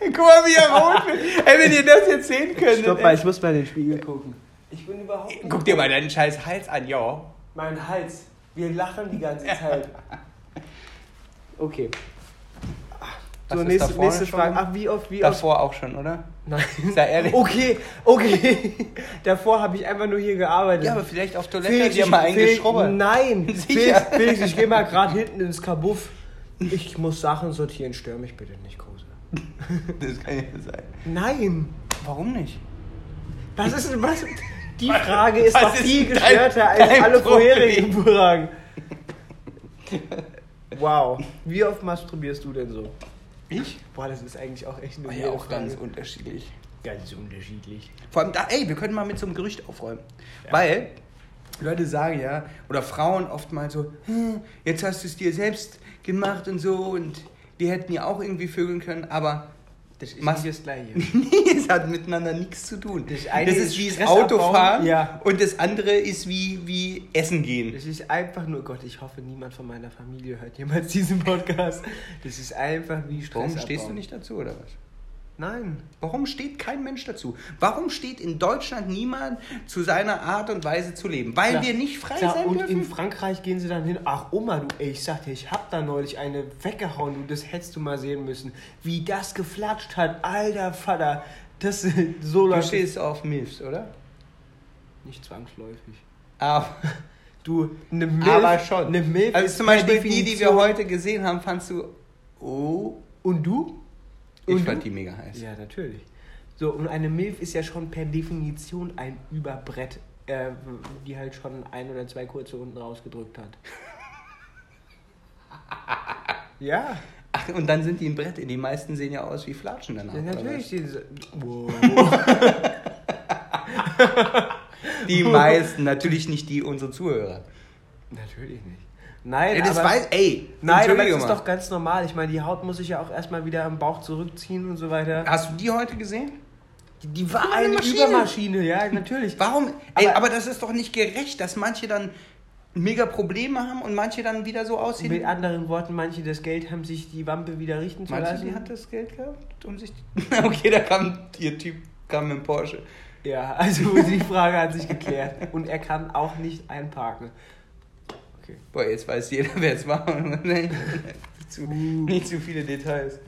Guck mal, wie er rot wird. Ey, wenn ihr das jetzt sehen könnt. Stopp mal, ich muss mal in den Spiegel gucken. Ich bin überhaupt nicht. Guck dir mal deinen scheiß Hals an, ja. Mein Hals. Wir lachen die ganze Zeit. <laughs> Okay. Hast So, nächste, nächste Frage. Ach, wie oft, wie oft? Davor auch schon, oder? Nein. Sei ehrlich. Okay, okay. <laughs> Davor habe ich einfach nur hier gearbeitet. Ja, aber vielleicht auf Toilette Felix, dir <laughs> ich- mal eingeschrubbert. Nein, Sicher. Felix, Felix, ich gehe mal gerade hinten ins Kabuff. Ich muss Sachen sortieren, stör mich bitte nicht, Kose. <laughs> Das kann ja sein. Nein. Warum nicht? Was ist denn was? Die Frage ist Was doch ist viel gestörter als alle Problem? vorherigen Fragen. Wow. Wie oft masturbierst du denn so? Ich? Boah, das ist eigentlich auch echt eine War ja auch Frage. ganz unterschiedlich. ganz unterschiedlich. Vor allem da, ey, wir können mal mit so einem Gerücht aufräumen. Weil Leute sagen ja, oder Frauen oft mal so, "Hm, jetzt hast du es dir selbst gemacht und so und wir hätten ja auch irgendwie vögeln können, aber Das ist Mas- nicht das Gleiche. <laughs> nee, es hat miteinander nichts zu tun. Das eine ist, ist wie das Autofahren ja. und das andere ist wie, wie Essen gehen. Das ist einfach nur, Gott, ich hoffe, niemand von meiner Familie hört jemals diesen Podcast. Das ist einfach wie Stress Warum stehst du nicht dazu oder was? Nein. Warum steht kein Mensch dazu? Warum steht in Deutschland niemand zu seiner Art und Weise zu leben? Weil Klar. wir nicht frei Klar, sein und dürfen? in Frankreich gehen sie dann hin, ach Oma, du, ey, ich sag dir, ich hab da neulich eine weggehauen, du, das hättest du mal sehen müssen. Wie das geflatscht hat, alter Vater. Das <laughs> so Du stehst auf Milfs, oder? nicht zwangsläufig. Aber, <laughs> Du, eine Milf, aber schon. Eine Milf also ist zum Beispiel die, die wir heute gesehen haben, fandst du, oh, Und du? Ich Und fand du? die mega heiß. Ja, natürlich. So, und eine Milf ist ja schon per Definition ein Überbrett, äh, die halt schon ein oder zwei kurze unten rausgedrückt hat. <laughs> ja, Ach, und dann sind die ein Brett. Die meisten sehen ja aus wie Flatschen danach. ja natürlich. <laughs> Diese, wow. Die meisten, natürlich nicht die unsere Zuhörer. natürlich nicht. Nein, Ey, das aber, weiß, ey, nein aber das ist doch ganz normal. Ich meine, die Haut muss sich ja auch erstmal wieder am Bauch zurückziehen und so weiter. Hast du die heute gesehen? Die, die war eine eine Maschine. Übermaschine, ja, natürlich. Warum? Ey, Aber- aber das ist doch nicht gerecht, dass manche dann mega Probleme haben und manche dann wieder so aussehen. Mit anderen Worten, manche das Geld haben, sich die Wampe wieder richten zu Manche, lassen. die hat das Geld gehabt, um sich. <laughs> okay, da kam ihr Typ kam mit dem Porsche. Ja, also die Frage hat sich geklärt. Und er kann auch nicht einparken. Okay. Boah, jetzt weiß jeder, wer es war. <laughs> nicht, <laughs> zu, nicht zu viele Details.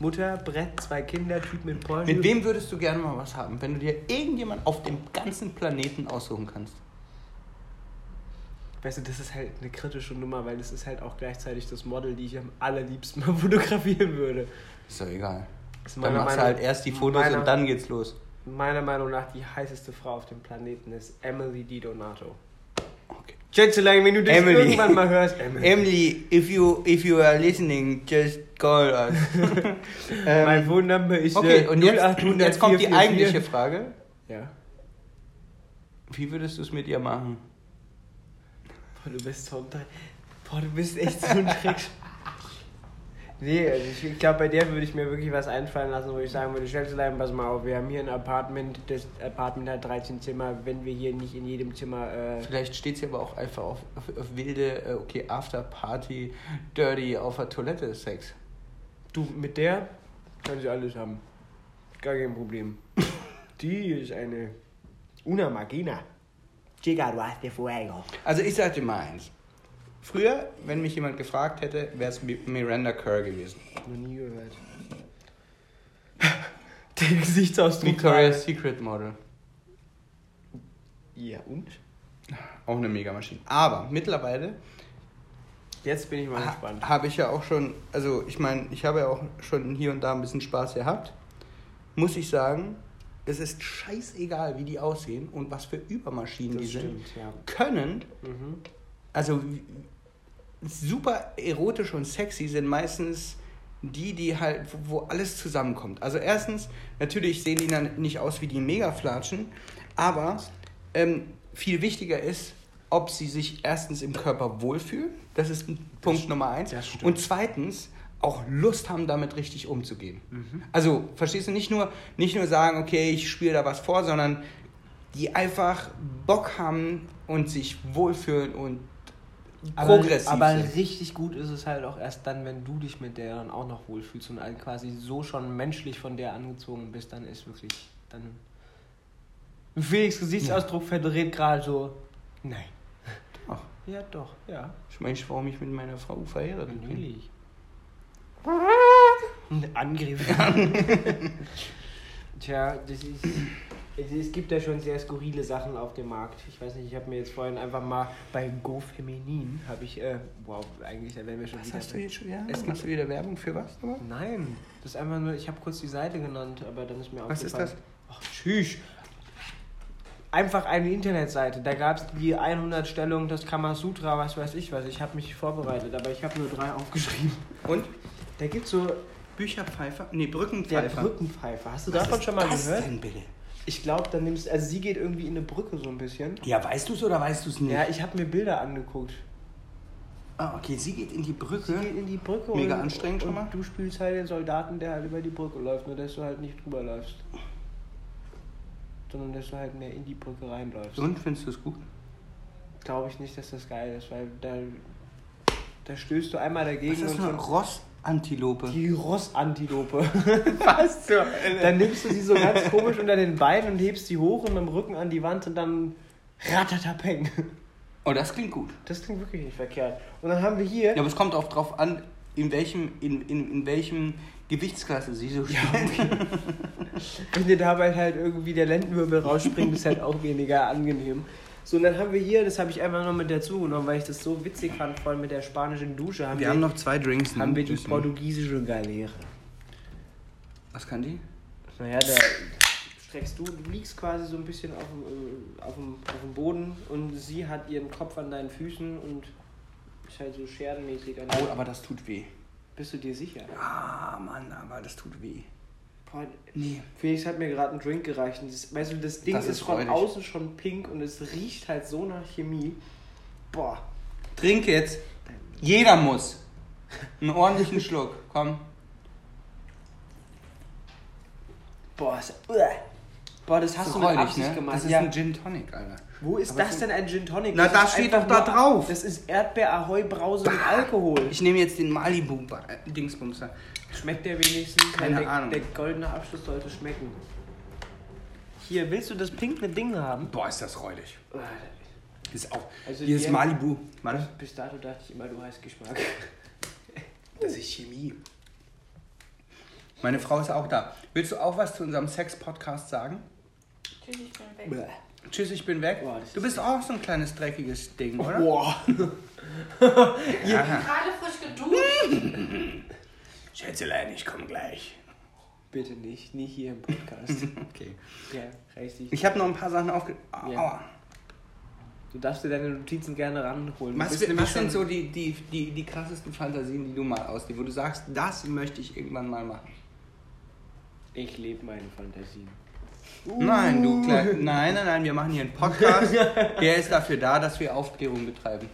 Mutter, Brett, zwei Kinder, Typ mit Porsche. Mit wem würdest du gerne mal was haben, wenn du dir irgendjemand auf dem ganzen Planeten aussuchen kannst? Weißt du, das ist halt eine kritische Nummer, weil das ist halt auch gleichzeitig das Model, die ich am allerliebsten <laughs> mal fotografieren würde. Ist doch egal. Ist Dann machst du Meinung- halt erst die Fotos meiner- und dann geht's los. Meiner Meinung nach die heißeste Frau auf dem Planeten ist Emily Di Donato. Okay. Schätzelein, wenn du das Emily. irgendwann mal hörst, Emily. Emily, if you if you are listening, just call us. mein <laughs> ähm, Phone-Number ist okay, äh, und jetzt, 0800 jetzt kommt die 444. eigentliche Frage. Ja. Wie würdest du es mit ihr machen? Boah, du bist so ein. Boah, du bist echt so ein <laughs> Dreck. Nee, also ich, ich glaube, bei der würde ich mir wirklich was einfallen lassen, wo ich sagen würde, Schätzelein, pass mal auf, wir haben hier ein Apartment, das Apartment hat 13 Zimmer, wenn wir hier nicht in jedem Zimmer... Äh, Vielleicht steht sie aber auch einfach auf, auf, auf wilde, äh, okay, After Party, Dirty, auf der Toilette Sex. du, mit der kann sie alles haben. Gar kein Problem. <laughs> Die ist eine... Una Magina. Chica, du hast de fuego. Also ich sag dir mal eins. Früher, wenn mich jemand gefragt hätte, wäre es Miranda Kerr gewesen. Noch nie gehört. <laughs> Der Gesichtsausdruck. Victoria's Secret Model. Ja, und? Auch eine Megamaschine. Aber mittlerweile Jetzt bin ich mal ha gespannt. habe ich ja auch schon, also ich meine, ich habe ja auch schon hier und da ein bisschen Spaß gehabt. Muss ich sagen, es ist scheißegal, wie die aussehen und was für Übermaschinen Das die sind. stimmt, ja. Können, Mhm. also super erotisch und sexy sind meistens die, die halt, wo, wo alles zusammenkommt. Also erstens, natürlich sehen die dann nicht aus wie die Mega-Flatschen, aber ähm, viel wichtiger ist, ob sie sich erstens im Körper wohlfühlen. Das ist Punkt Nummer eins. das. Und zweitens auch Lust haben, damit richtig umzugehen. Mhm. Also, verstehst du, nicht nur, nicht nur sagen, okay, ich spiele da was vor, sondern die einfach Bock haben und sich wohlfühlen und progressiv aber sind. richtig gut ist es halt auch erst dann, wenn du dich mit der dann auch noch wohlfühlst und halt quasi so schon menschlich von der angezogen bist, dann ist wirklich, dann... Felix Gesichtsausdruck verdreht gerade so, nein. Ach, <laughs> Ja, doch, ja. ich meine, warum ich mit meiner Frau verheiratet bin. Natürlich. <laughs> Ein Angriff. <laughs> Tja, das ist. Es, gibt ja schon sehr skurrile Sachen auf dem Markt. Ich weiß nicht, ich habe mir jetzt vorhin einfach mal bei Go Feminin habe ich, äh, wow, eigentlich, da wären wir schon Was wieder. hast du jetzt schon wieder? Es gibt- wieder Werbung für was? Oder? Nein, das ist einfach nur, ich habe kurz die Seite genannt, aber dann ist mir Was ist aufgefallen. Ach, tschüss. Einfach eine Internetseite. Da gab es die 100 Stellungen des Kamasutra, was weiß ich was. Ich habe mich vorbereitet, aber ich habe nur drei aufgeschrieben. Und? Da gibt es so Bücherpfeifer? Nee, der Brückenpfeifer. Brückenpfeifer. Hast du Was davon schon mal das gehört? denn bitte? Ich glaube, dann nimmst also sie geht irgendwie in eine Brücke so ein bisschen. Ja, weißt du es oder weißt du es nicht? Ja, ich habe mir Bilder angeguckt. Ah, okay, sie geht in die Sie Brücke. geht in die Brücke Mega und, anstrengend schon mal. du spielst halt den Soldaten, der halt über die Brücke läuft, nur dass du halt nicht drüber läufst. Sondern dass du halt mehr in die Brücke reinläufst. Und, findest du es gut? Glaube ich nicht, dass das geil ist, weil da, da stößt du einmal dagegen Was ist und eine schon Rossantilope? die Rossantilope. <laughs> Was zur Dann nimmst du sie so ganz komisch unter den Beinen und hebst sie hoch und mit dem Rücken an die Wand und dann ratatapeng. Oh, das klingt gut. Das klingt wirklich nicht verkehrt. Und dann haben wir hier. Ja, aber es kommt auch drauf an, in welchem, in, in, in welchem Gewichtsklasse sie so spielt. <laughs> Wenn dir dabei halt irgendwie der Lendenwirbel rausspringt, ist halt auch weniger angenehm. So, und dann haben wir hier, das habe ich einfach noch mit dazu genommen, weil ich das so witzig fand, vor allem mit der spanischen Dusche, haben Wir haben noch zwei Drinks. haben wir die Bisschen. portugiesische Galeere. Was kann die? Naja, da streckst du, du liegst quasi so ein bisschen auf, dem, äh, auf, dem, auf dem Boden und sie hat ihren Kopf an deinen Füßen und ist halt so scherbenmäßig an Oh, aber das tut weh. Bist du dir sicher? Ah, Mann, aber das tut weh. Boah, Nee. Felix hat mir gerade einen Drink gereicht. Und das, weißt du, das Ding Das ist, ist von außen schon pink und es riecht halt so nach Chemie. Boah. Trink jetzt. Jeder muss. Einen ordentlichen Schluck. Komm. Boah, ist, uah. Boah das hast Das du mit Absicht ne? gemacht. Das ist ja. ein Gin Tonic, Alter. Wo ist Aber das denn ein Gin Tonic? Na, Das da ist steht doch da nur- drauf. Das ist Erdbeer-Ahoi-Brause mit Alkohol. Ich nehme jetzt den Malibu Dingsbumster. Schmeckt der wenigstens? Keine der, Ahnung. Der goldene Abschluss sollte schmecken. Hier, willst du das pinkne Ding haben? Boah, ist das räudig. Uah, Ist auch. Also Hier ist Malibu. Warte. Bis dato dachte ich immer, du hast Geschmack. <laughs> Das ist Chemie. Meine Frau ist auch da. Willst du auch was zu unserem Sex-Podcast sagen? Tschüss, ich bin weg. Uah. Tschüss, ich bin weg. Boah, du ist bist auch so ein kleines dreckiges Ding, oder? Boah. <laughs> Ja. Gerade frisch geduscht. <laughs> Schätzelein, ich komme gleich. Bitte nicht, nie hier im Podcast. <laughs> Okay. ja, richtig. Ich habe noch ein paar Sachen aufge... Aua. Ja. Du darfst dir deine Notizen gerne ranholen. Was, was sind so die, die, die, die krassesten Fantasien, die du mal ausliebst, wo du sagst, das möchte ich irgendwann mal machen? Ich lebe meine Fantasien. Nein, du Kle Nein, nein, nein, wir machen hier einen Podcast. <laughs> Der ist dafür da, dass wir Aufklärung betreiben.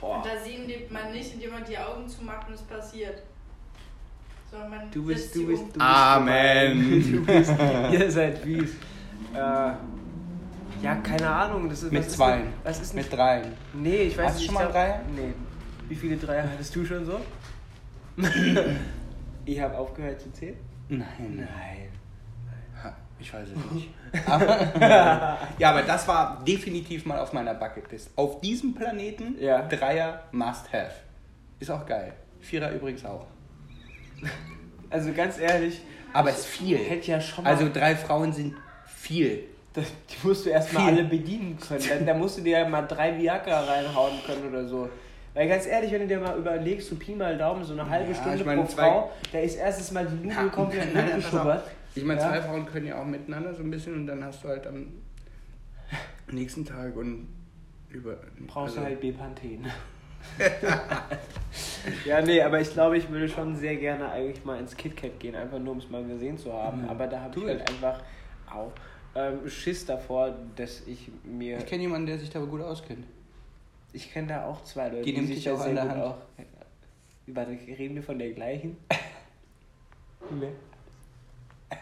Boah. Fantasien lebt man nicht, indem man die Augen zumacht und es passiert. Sondern man Du bist, du bist, <laughs> du bist Amen. Du bist, ihr seid fies. Äh, ja, keine Ahnung. Das ist, Mit was ist zwei. denn- Was ist Mit dreien. Nee, ich weiß Hast du nicht. schon mal glaub- Dreier? Nee. Wie viele Dreier hattest du schon so? <laughs> ich habe aufgehört zu zählen. Nein. Nein. Ich weiß es nicht. <laughs> Aber, <laughs> ja, aber das war definitiv mal auf meiner Bucketlist. Auf diesem Planeten Ja. Dreier must have. Ist auch geil. Vierer übrigens auch. Also ganz ehrlich, Aber es ist viel. hätte ja schon mal. Also drei Frauen sind viel. Das, die musst du erstmal alle bedienen können. Da, da musst du dir ja mal drei Viagra reinhauen können oder so. Weil ganz ehrlich, wenn du dir mal überlegst, so Pi mal Daumen, so eine halbe Ja, Stunde pro Frau, da ist erstes Mal die Nudel komplett <laughs> mitgeschubbert. Ich meine, Ja. zwei Frauen können ja auch miteinander so ein bisschen und dann hast du halt am nächsten Tag und über. Brauchst also- du halt Bepanthen. <laughs> ja, nee, aber ich glaube, ich würde schon sehr gerne eigentlich mal ins KitKat gehen, einfach nur um es mal gesehen zu haben. Ja. Aber da habe ich halt einfach auch ähm, Schiss davor, dass ich mir. Ich kenne jemanden, der sich da gut auskennt. Ich kenne da auch zwei Leute, Die nimmt sich dich da auch an der Hand. auch- Warte, reden wir von der gleichen? <laughs> nee.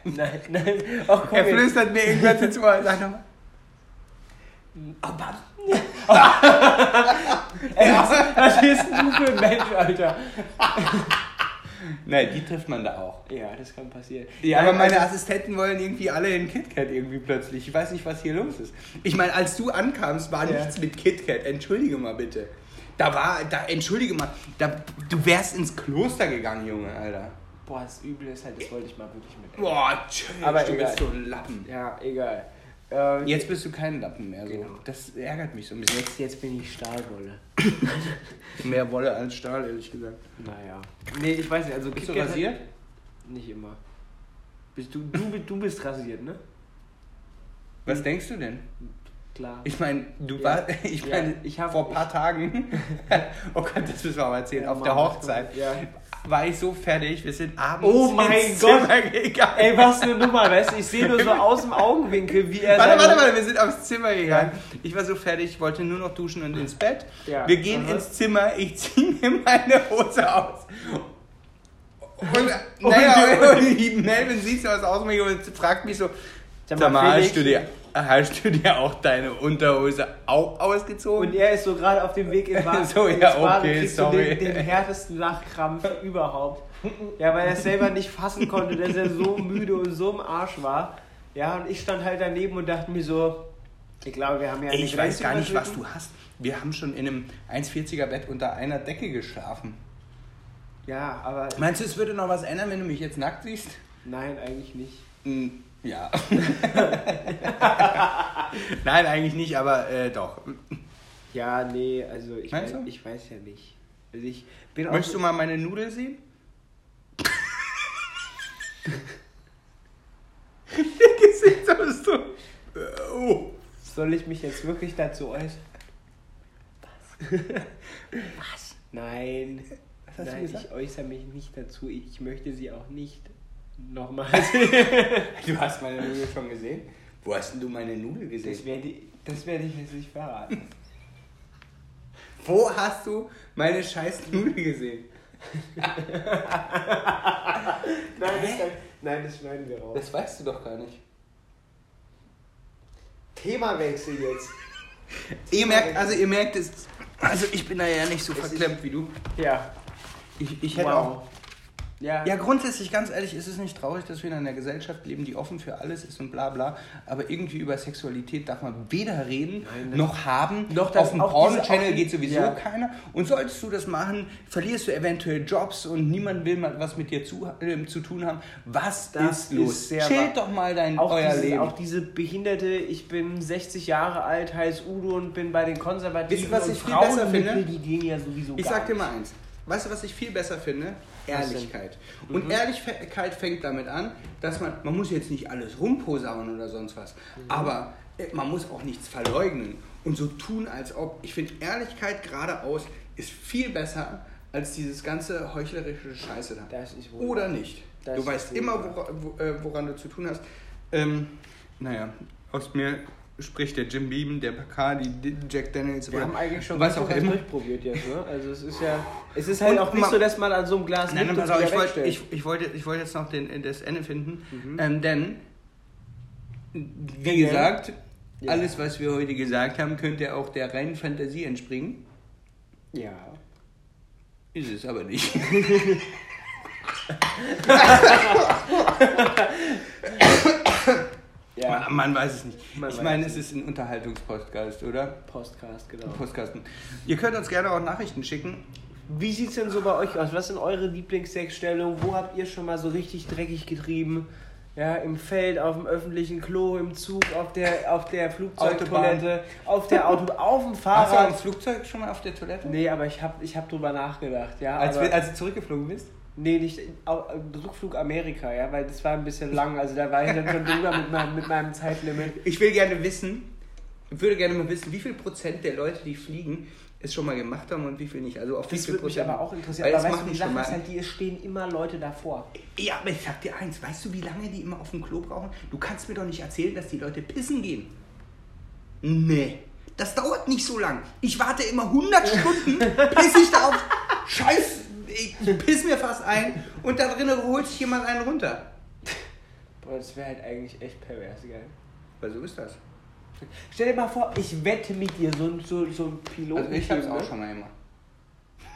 Nein, nein. Ach, komm Er jetzt. flüstert mir irgendwas ins Ohr. Sag nochmal. <laughs> Ey, was, was bist denn du für ein Mensch, Alter? Nein, die trifft man da auch. Ja, das kann passieren. Ja, aber meine also- Assistenten wollen irgendwie alle in KitKat irgendwie plötzlich. Ich weiß nicht, was hier los ist. Ich meine, als du ankamst, war Ja. nichts mit KitKat. Entschuldige mal bitte. Da war, da, entschuldige mal, da, du wärst ins Kloster gegangen, Junge, Alter. Boah, das Üble ist halt, das wollte ich mal wirklich mit. Boah, tschüss, Aber du bist so ein Lappen. Ja, egal. Ähm, Jetzt bist du kein Lappen mehr, so. Genau. Das ärgert mich so ein bisschen. jetzt, jetzt bin ich Stahlwolle. <laughs> Mehr Wolle als Stahl, ehrlich gesagt. Naja. Nee, ich weiß nicht, also Bist du rasiert? Nicht immer. Bist du, du, du bist rasiert, ne? Was denkst du denn? Klar. Ich meine, du Ja. warst, <laughs> ich Ja, meine, ich hab- vor ein paar Tagen, <laughs> <laughs> oh Gott, das müssen wir mal erzählen, Ja, auf der Mann, das Hochzeit ja. war ich so fertig, wir sind abends Oh mein ins Gott. Zimmer gegangen. Ey, was eine Nummer, weißt du? Ich sehe nur so aus dem Augenwinkel, wie er Warte, warte, warte, wir sind aufs Zimmer gegangen. Ich war so fertig, ich wollte nur noch duschen und ins Bett. Wir gehen Aha. ins Zimmer, ich ziehe mir meine Hose aus. Und, naja, und die Melvin sieht so aus mir und fragt mich so, Sag mal, Felix. du, dir, hast du dir auch deine Unterhose auch ausgezogen? Und er ist so gerade auf dem Weg in <laughs> Bad. So, ja, ins Bad und okay, sorry. So den, den härtesten Lachkrampf <laughs> überhaupt. Ja, weil er es selber nicht fassen konnte, dass er so müde und so im Arsch war. Ja, und ich stand halt daneben und dachte mir so, ich glaube, wir haben ja Ey, ich weiß gar nicht, was du hast. Wir haben schon in einem 1,40er Bett unter einer Decke geschlafen. Ja, aber Meinst du, es würde noch was ändern, wenn du mich jetzt nackt siehst? nein, eigentlich nicht. Hm, Ja. <laughs> Nein, eigentlich nicht, aber äh, doch. Ja, nee, also ich, weiß, du? ich weiß ja nicht. Also ich bin auch Möchtest so- du mal meine Nudel sehen? Der Gesichtsausdruck. Äh, Oh. Soll ich mich jetzt wirklich dazu äußern? Was? <laughs> Nein. Was hast du Nein, gesagt? ich äußere mich nicht dazu. Ich möchte sie auch nicht nochmal <laughs> Du hast meine Nudel schon gesehen? Wo hast denn du meine Nudel Das gesehen? werde, das werde ich jetzt nicht verraten. Wo hast du meine scheiß Nudel gesehen? <laughs> Nein, das, nein, das schneiden wir raus. Das weißt du doch gar nicht. Themawechsel jetzt. Ihr merkt, also ihr merkt es. Also ich bin da ja nicht so Es ist- verklemmt wie du. Ja. Ich, ich hätte auch. Ja. Ja, grundsätzlich, ganz ehrlich, ist es nicht traurig, dass wir in einer Gesellschaft leben, die offen für alles ist und bla bla. Aber irgendwie über Sexualität darf man weder reden Nein, noch haben. Noch das- Auf dem Porno-Channel auch- geht sowieso ja. keiner. Und solltest du das machen, verlierst du eventuell Jobs und niemand will mal was mit dir zu, äh, zu tun haben. Was Das ist los? ist sehr Chillt doch mal dein Auch euer diese, Leben. auch diese behinderte, ich bin 60 Jahre alt, heiß Udo und bin bei den Konservativen Wisst ihr, was und ich viel besser finde? die gehen ja sowieso Ich sag dir mal eins. Weißt du, was ich viel besser finde? Ehrlichkeit. Und Ehrlichkeit fängt damit an, dass man, man muss jetzt nicht alles rumposaunen oder sonst was, aber äh, man muss auch nichts verleugnen und so tun, als ob. Ich finde, Ehrlichkeit geradeaus ist viel besser als dieses ganze heuchlerische Scheiße da. Das ist wohl Oder nicht. Das du weißt immer, wahr. wora, wo, äh, woran du zu tun hast. Ähm, naja, aus mir spricht der Jim Beam, der Bacardi, Jack Daniels Wir haben eigentlich schon was ganz auch immer. durchprobiert jetzt, ne? Also es ist ja, es ist halt Und auch nicht so, dass man an so einem Glas Nein, nimmt nein, wieder ich, wollte, wegstellt. ich, ich, wollte, ich wollte jetzt noch den, das Ende finden. Mhm. Ähm, denn, wie gesagt, Ja. alles, was wir heute gesagt haben, könnte auch der reinen Fantasie entspringen. Ja. Ist es aber nicht. <laughs> <laughs> <laughs> Ja. Man, man weiß es nicht. Man ich meine, es es ist ein Unterhaltungspodcast, oder? Postcast, genau. Postkasten. Ihr könnt uns gerne auch Nachrichten schicken. Wie sieht's denn so bei euch aus? Was sind eure Lieblingssexstellungen? Wo habt ihr schon mal so richtig dreckig getrieben? Ja, im Feld, auf dem öffentlichen Klo, im Zug, auf der, auf der Flugzeugtoilette, auf der Auto, auf dem Warst du am Fahrrad. Flugzeug schon mal auf der Toilette? Nee, aber ich hab, ich hab drüber nachgedacht, ja. Als, aber, wir, als du zurückgeflogen bist? Nee, nicht au- Rückflug Amerika, ja, weil das war ein bisschen lang. Also da war ich dann schon drüber mit meinem, mit meinem Zeitlimit. Ich will gerne wissen, ich würde gerne mal wissen, wie viel Prozent der Leute, die fliegen, es schon mal gemacht haben und wie viel nicht. Also auf wie Das viel würde mich aber auch interessieren. Weil Aber das weißt du, die Sache ist halt, die, es stehen immer Leute davor. Ja, aber ich sag dir eins, weißt du, wie lange die immer auf dem Klo brauchen? Du kannst mir doch nicht erzählen, dass die Leute pissen gehen. Nee. Das dauert nicht so lang. Ich warte immer 100 Stunden, piss ich da auf. <laughs> Scheiß, ich piss mir fast ein und da drinnen holt sich jemand einen runter. Boah, das wäre halt eigentlich echt pervers, geil. Weil so ist das. Stell dir mal vor, ich wette mit dir, so, ein- so, so ein Pilot. Also ich hab's auch schon mal gemacht.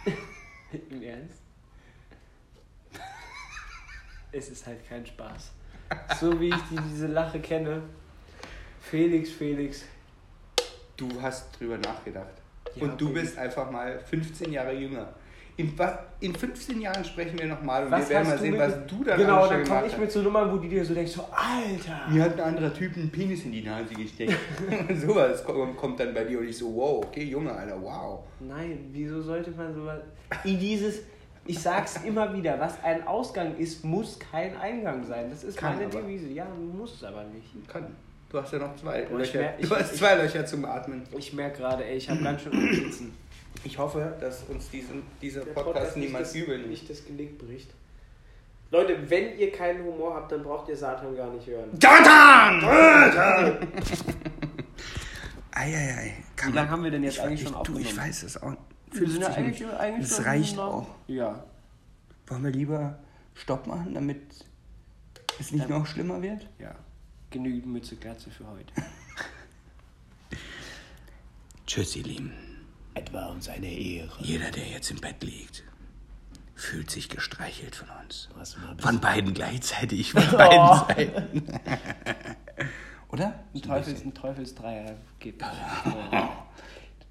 <laughs> Im Ernst? Es ist halt kein Spaß. So wie ich die, diese Lache kenne. Felix, Felix. Du hast drüber nachgedacht. Ja, und du okay. bist einfach mal 15 Jahre jünger. In, in 15 Jahren sprechen wir nochmal und Was wir werden mal du sehen, was du dann Genau, dann komme ich mit so Nummern, wo die dir so denkst, so, Alter. Mir hat ein anderer Typ einen Penis in die Nase gesteckt. <laughs> <laughs> Sowas kommt kommt dann bei dir und ich so, wow, okay, Junge, Alter, wow. Nein, wieso sollte man sowas. In dieses. Ich sag's immer wieder, was ein Ausgang ist, muss kein Eingang sein. Das ist Kann meine aber. Devise. Ja, muss es aber nicht. Kann. Du hast ja noch zwei Löcher. mer- ich- du hast zwei Löcher zum Atmen. Ich merke gerade, ey, ich habe ganz schön Sitzen. Ich hoffe, dass uns diesen, dieser Podcast, niemals nicht, übel das, nimmt. nicht das Genick bricht. Leute, wenn ihr keinen Humor habt, dann braucht ihr Satan gar nicht hören. Satan! Eieiei. Wie lange haben wir denn jetzt ich, eigentlich ich, schon du, aufgenommen? ich weiß es auch. Wir sind ja 50 eigentlich, Minuten. eigentlich Das reicht noch- auch. Ja. Wollen wir lieber Stopp machen, damit es nicht Dann- noch schlimmer wird? Ja. Genügend Mütze Glatze für heute. <laughs> Tschüss, ihr Lieben. Etwa uns eine Ehre. Jeder, der jetzt im Bett liegt, fühlt sich gestreichelt von uns. Von beiden gleichzeitig, <laughs> von beiden Seiten. <laughs> Oder? Ein, Teufels, ein Teufelsdreier geht nicht. <laughs>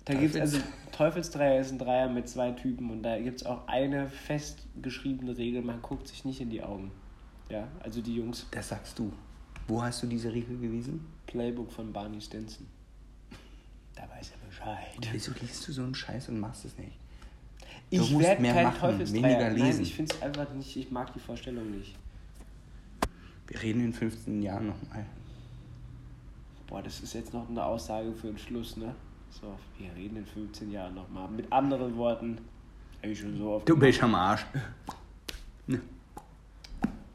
Da gibt's also Teufelsdreier ist ein Dreier mit zwei Typen und da gibt es auch eine festgeschriebene Regel, man guckt sich nicht in die Augen. Ja, also die Jungs Das sagst du. Wo hast du diese Regel gelesen? Playbook von Barney Stinson. Da weiß er Bescheid. Wieso liest du so einen Scheiß und machst es nicht? Du Ich musst werde mehr kein machen, Teufelsdreier. weniger Nein, lesen. ich finde es einfach nicht, ich mag die Vorstellung nicht. Wir reden in 15 Jahren nochmal. Boah, das ist jetzt noch eine Aussage für den Schluss, ne? So, wir reden in 15 Jahren nochmal. Mit anderen Worten, hab ich schon so oft Du bist am Arsch. Ne.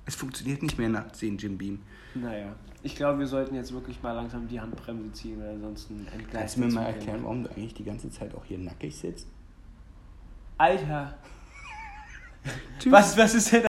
Es funktioniert nicht mehr nach 10 Jim Beam. Naja, ich glaube, wir sollten jetzt wirklich mal langsam die Handbremse ziehen, weil ansonsten entgleist Kannst du mir mal erklären, warum du eigentlich die ganze Zeit auch hier nackig sitzt? Alter! Was, was ist denn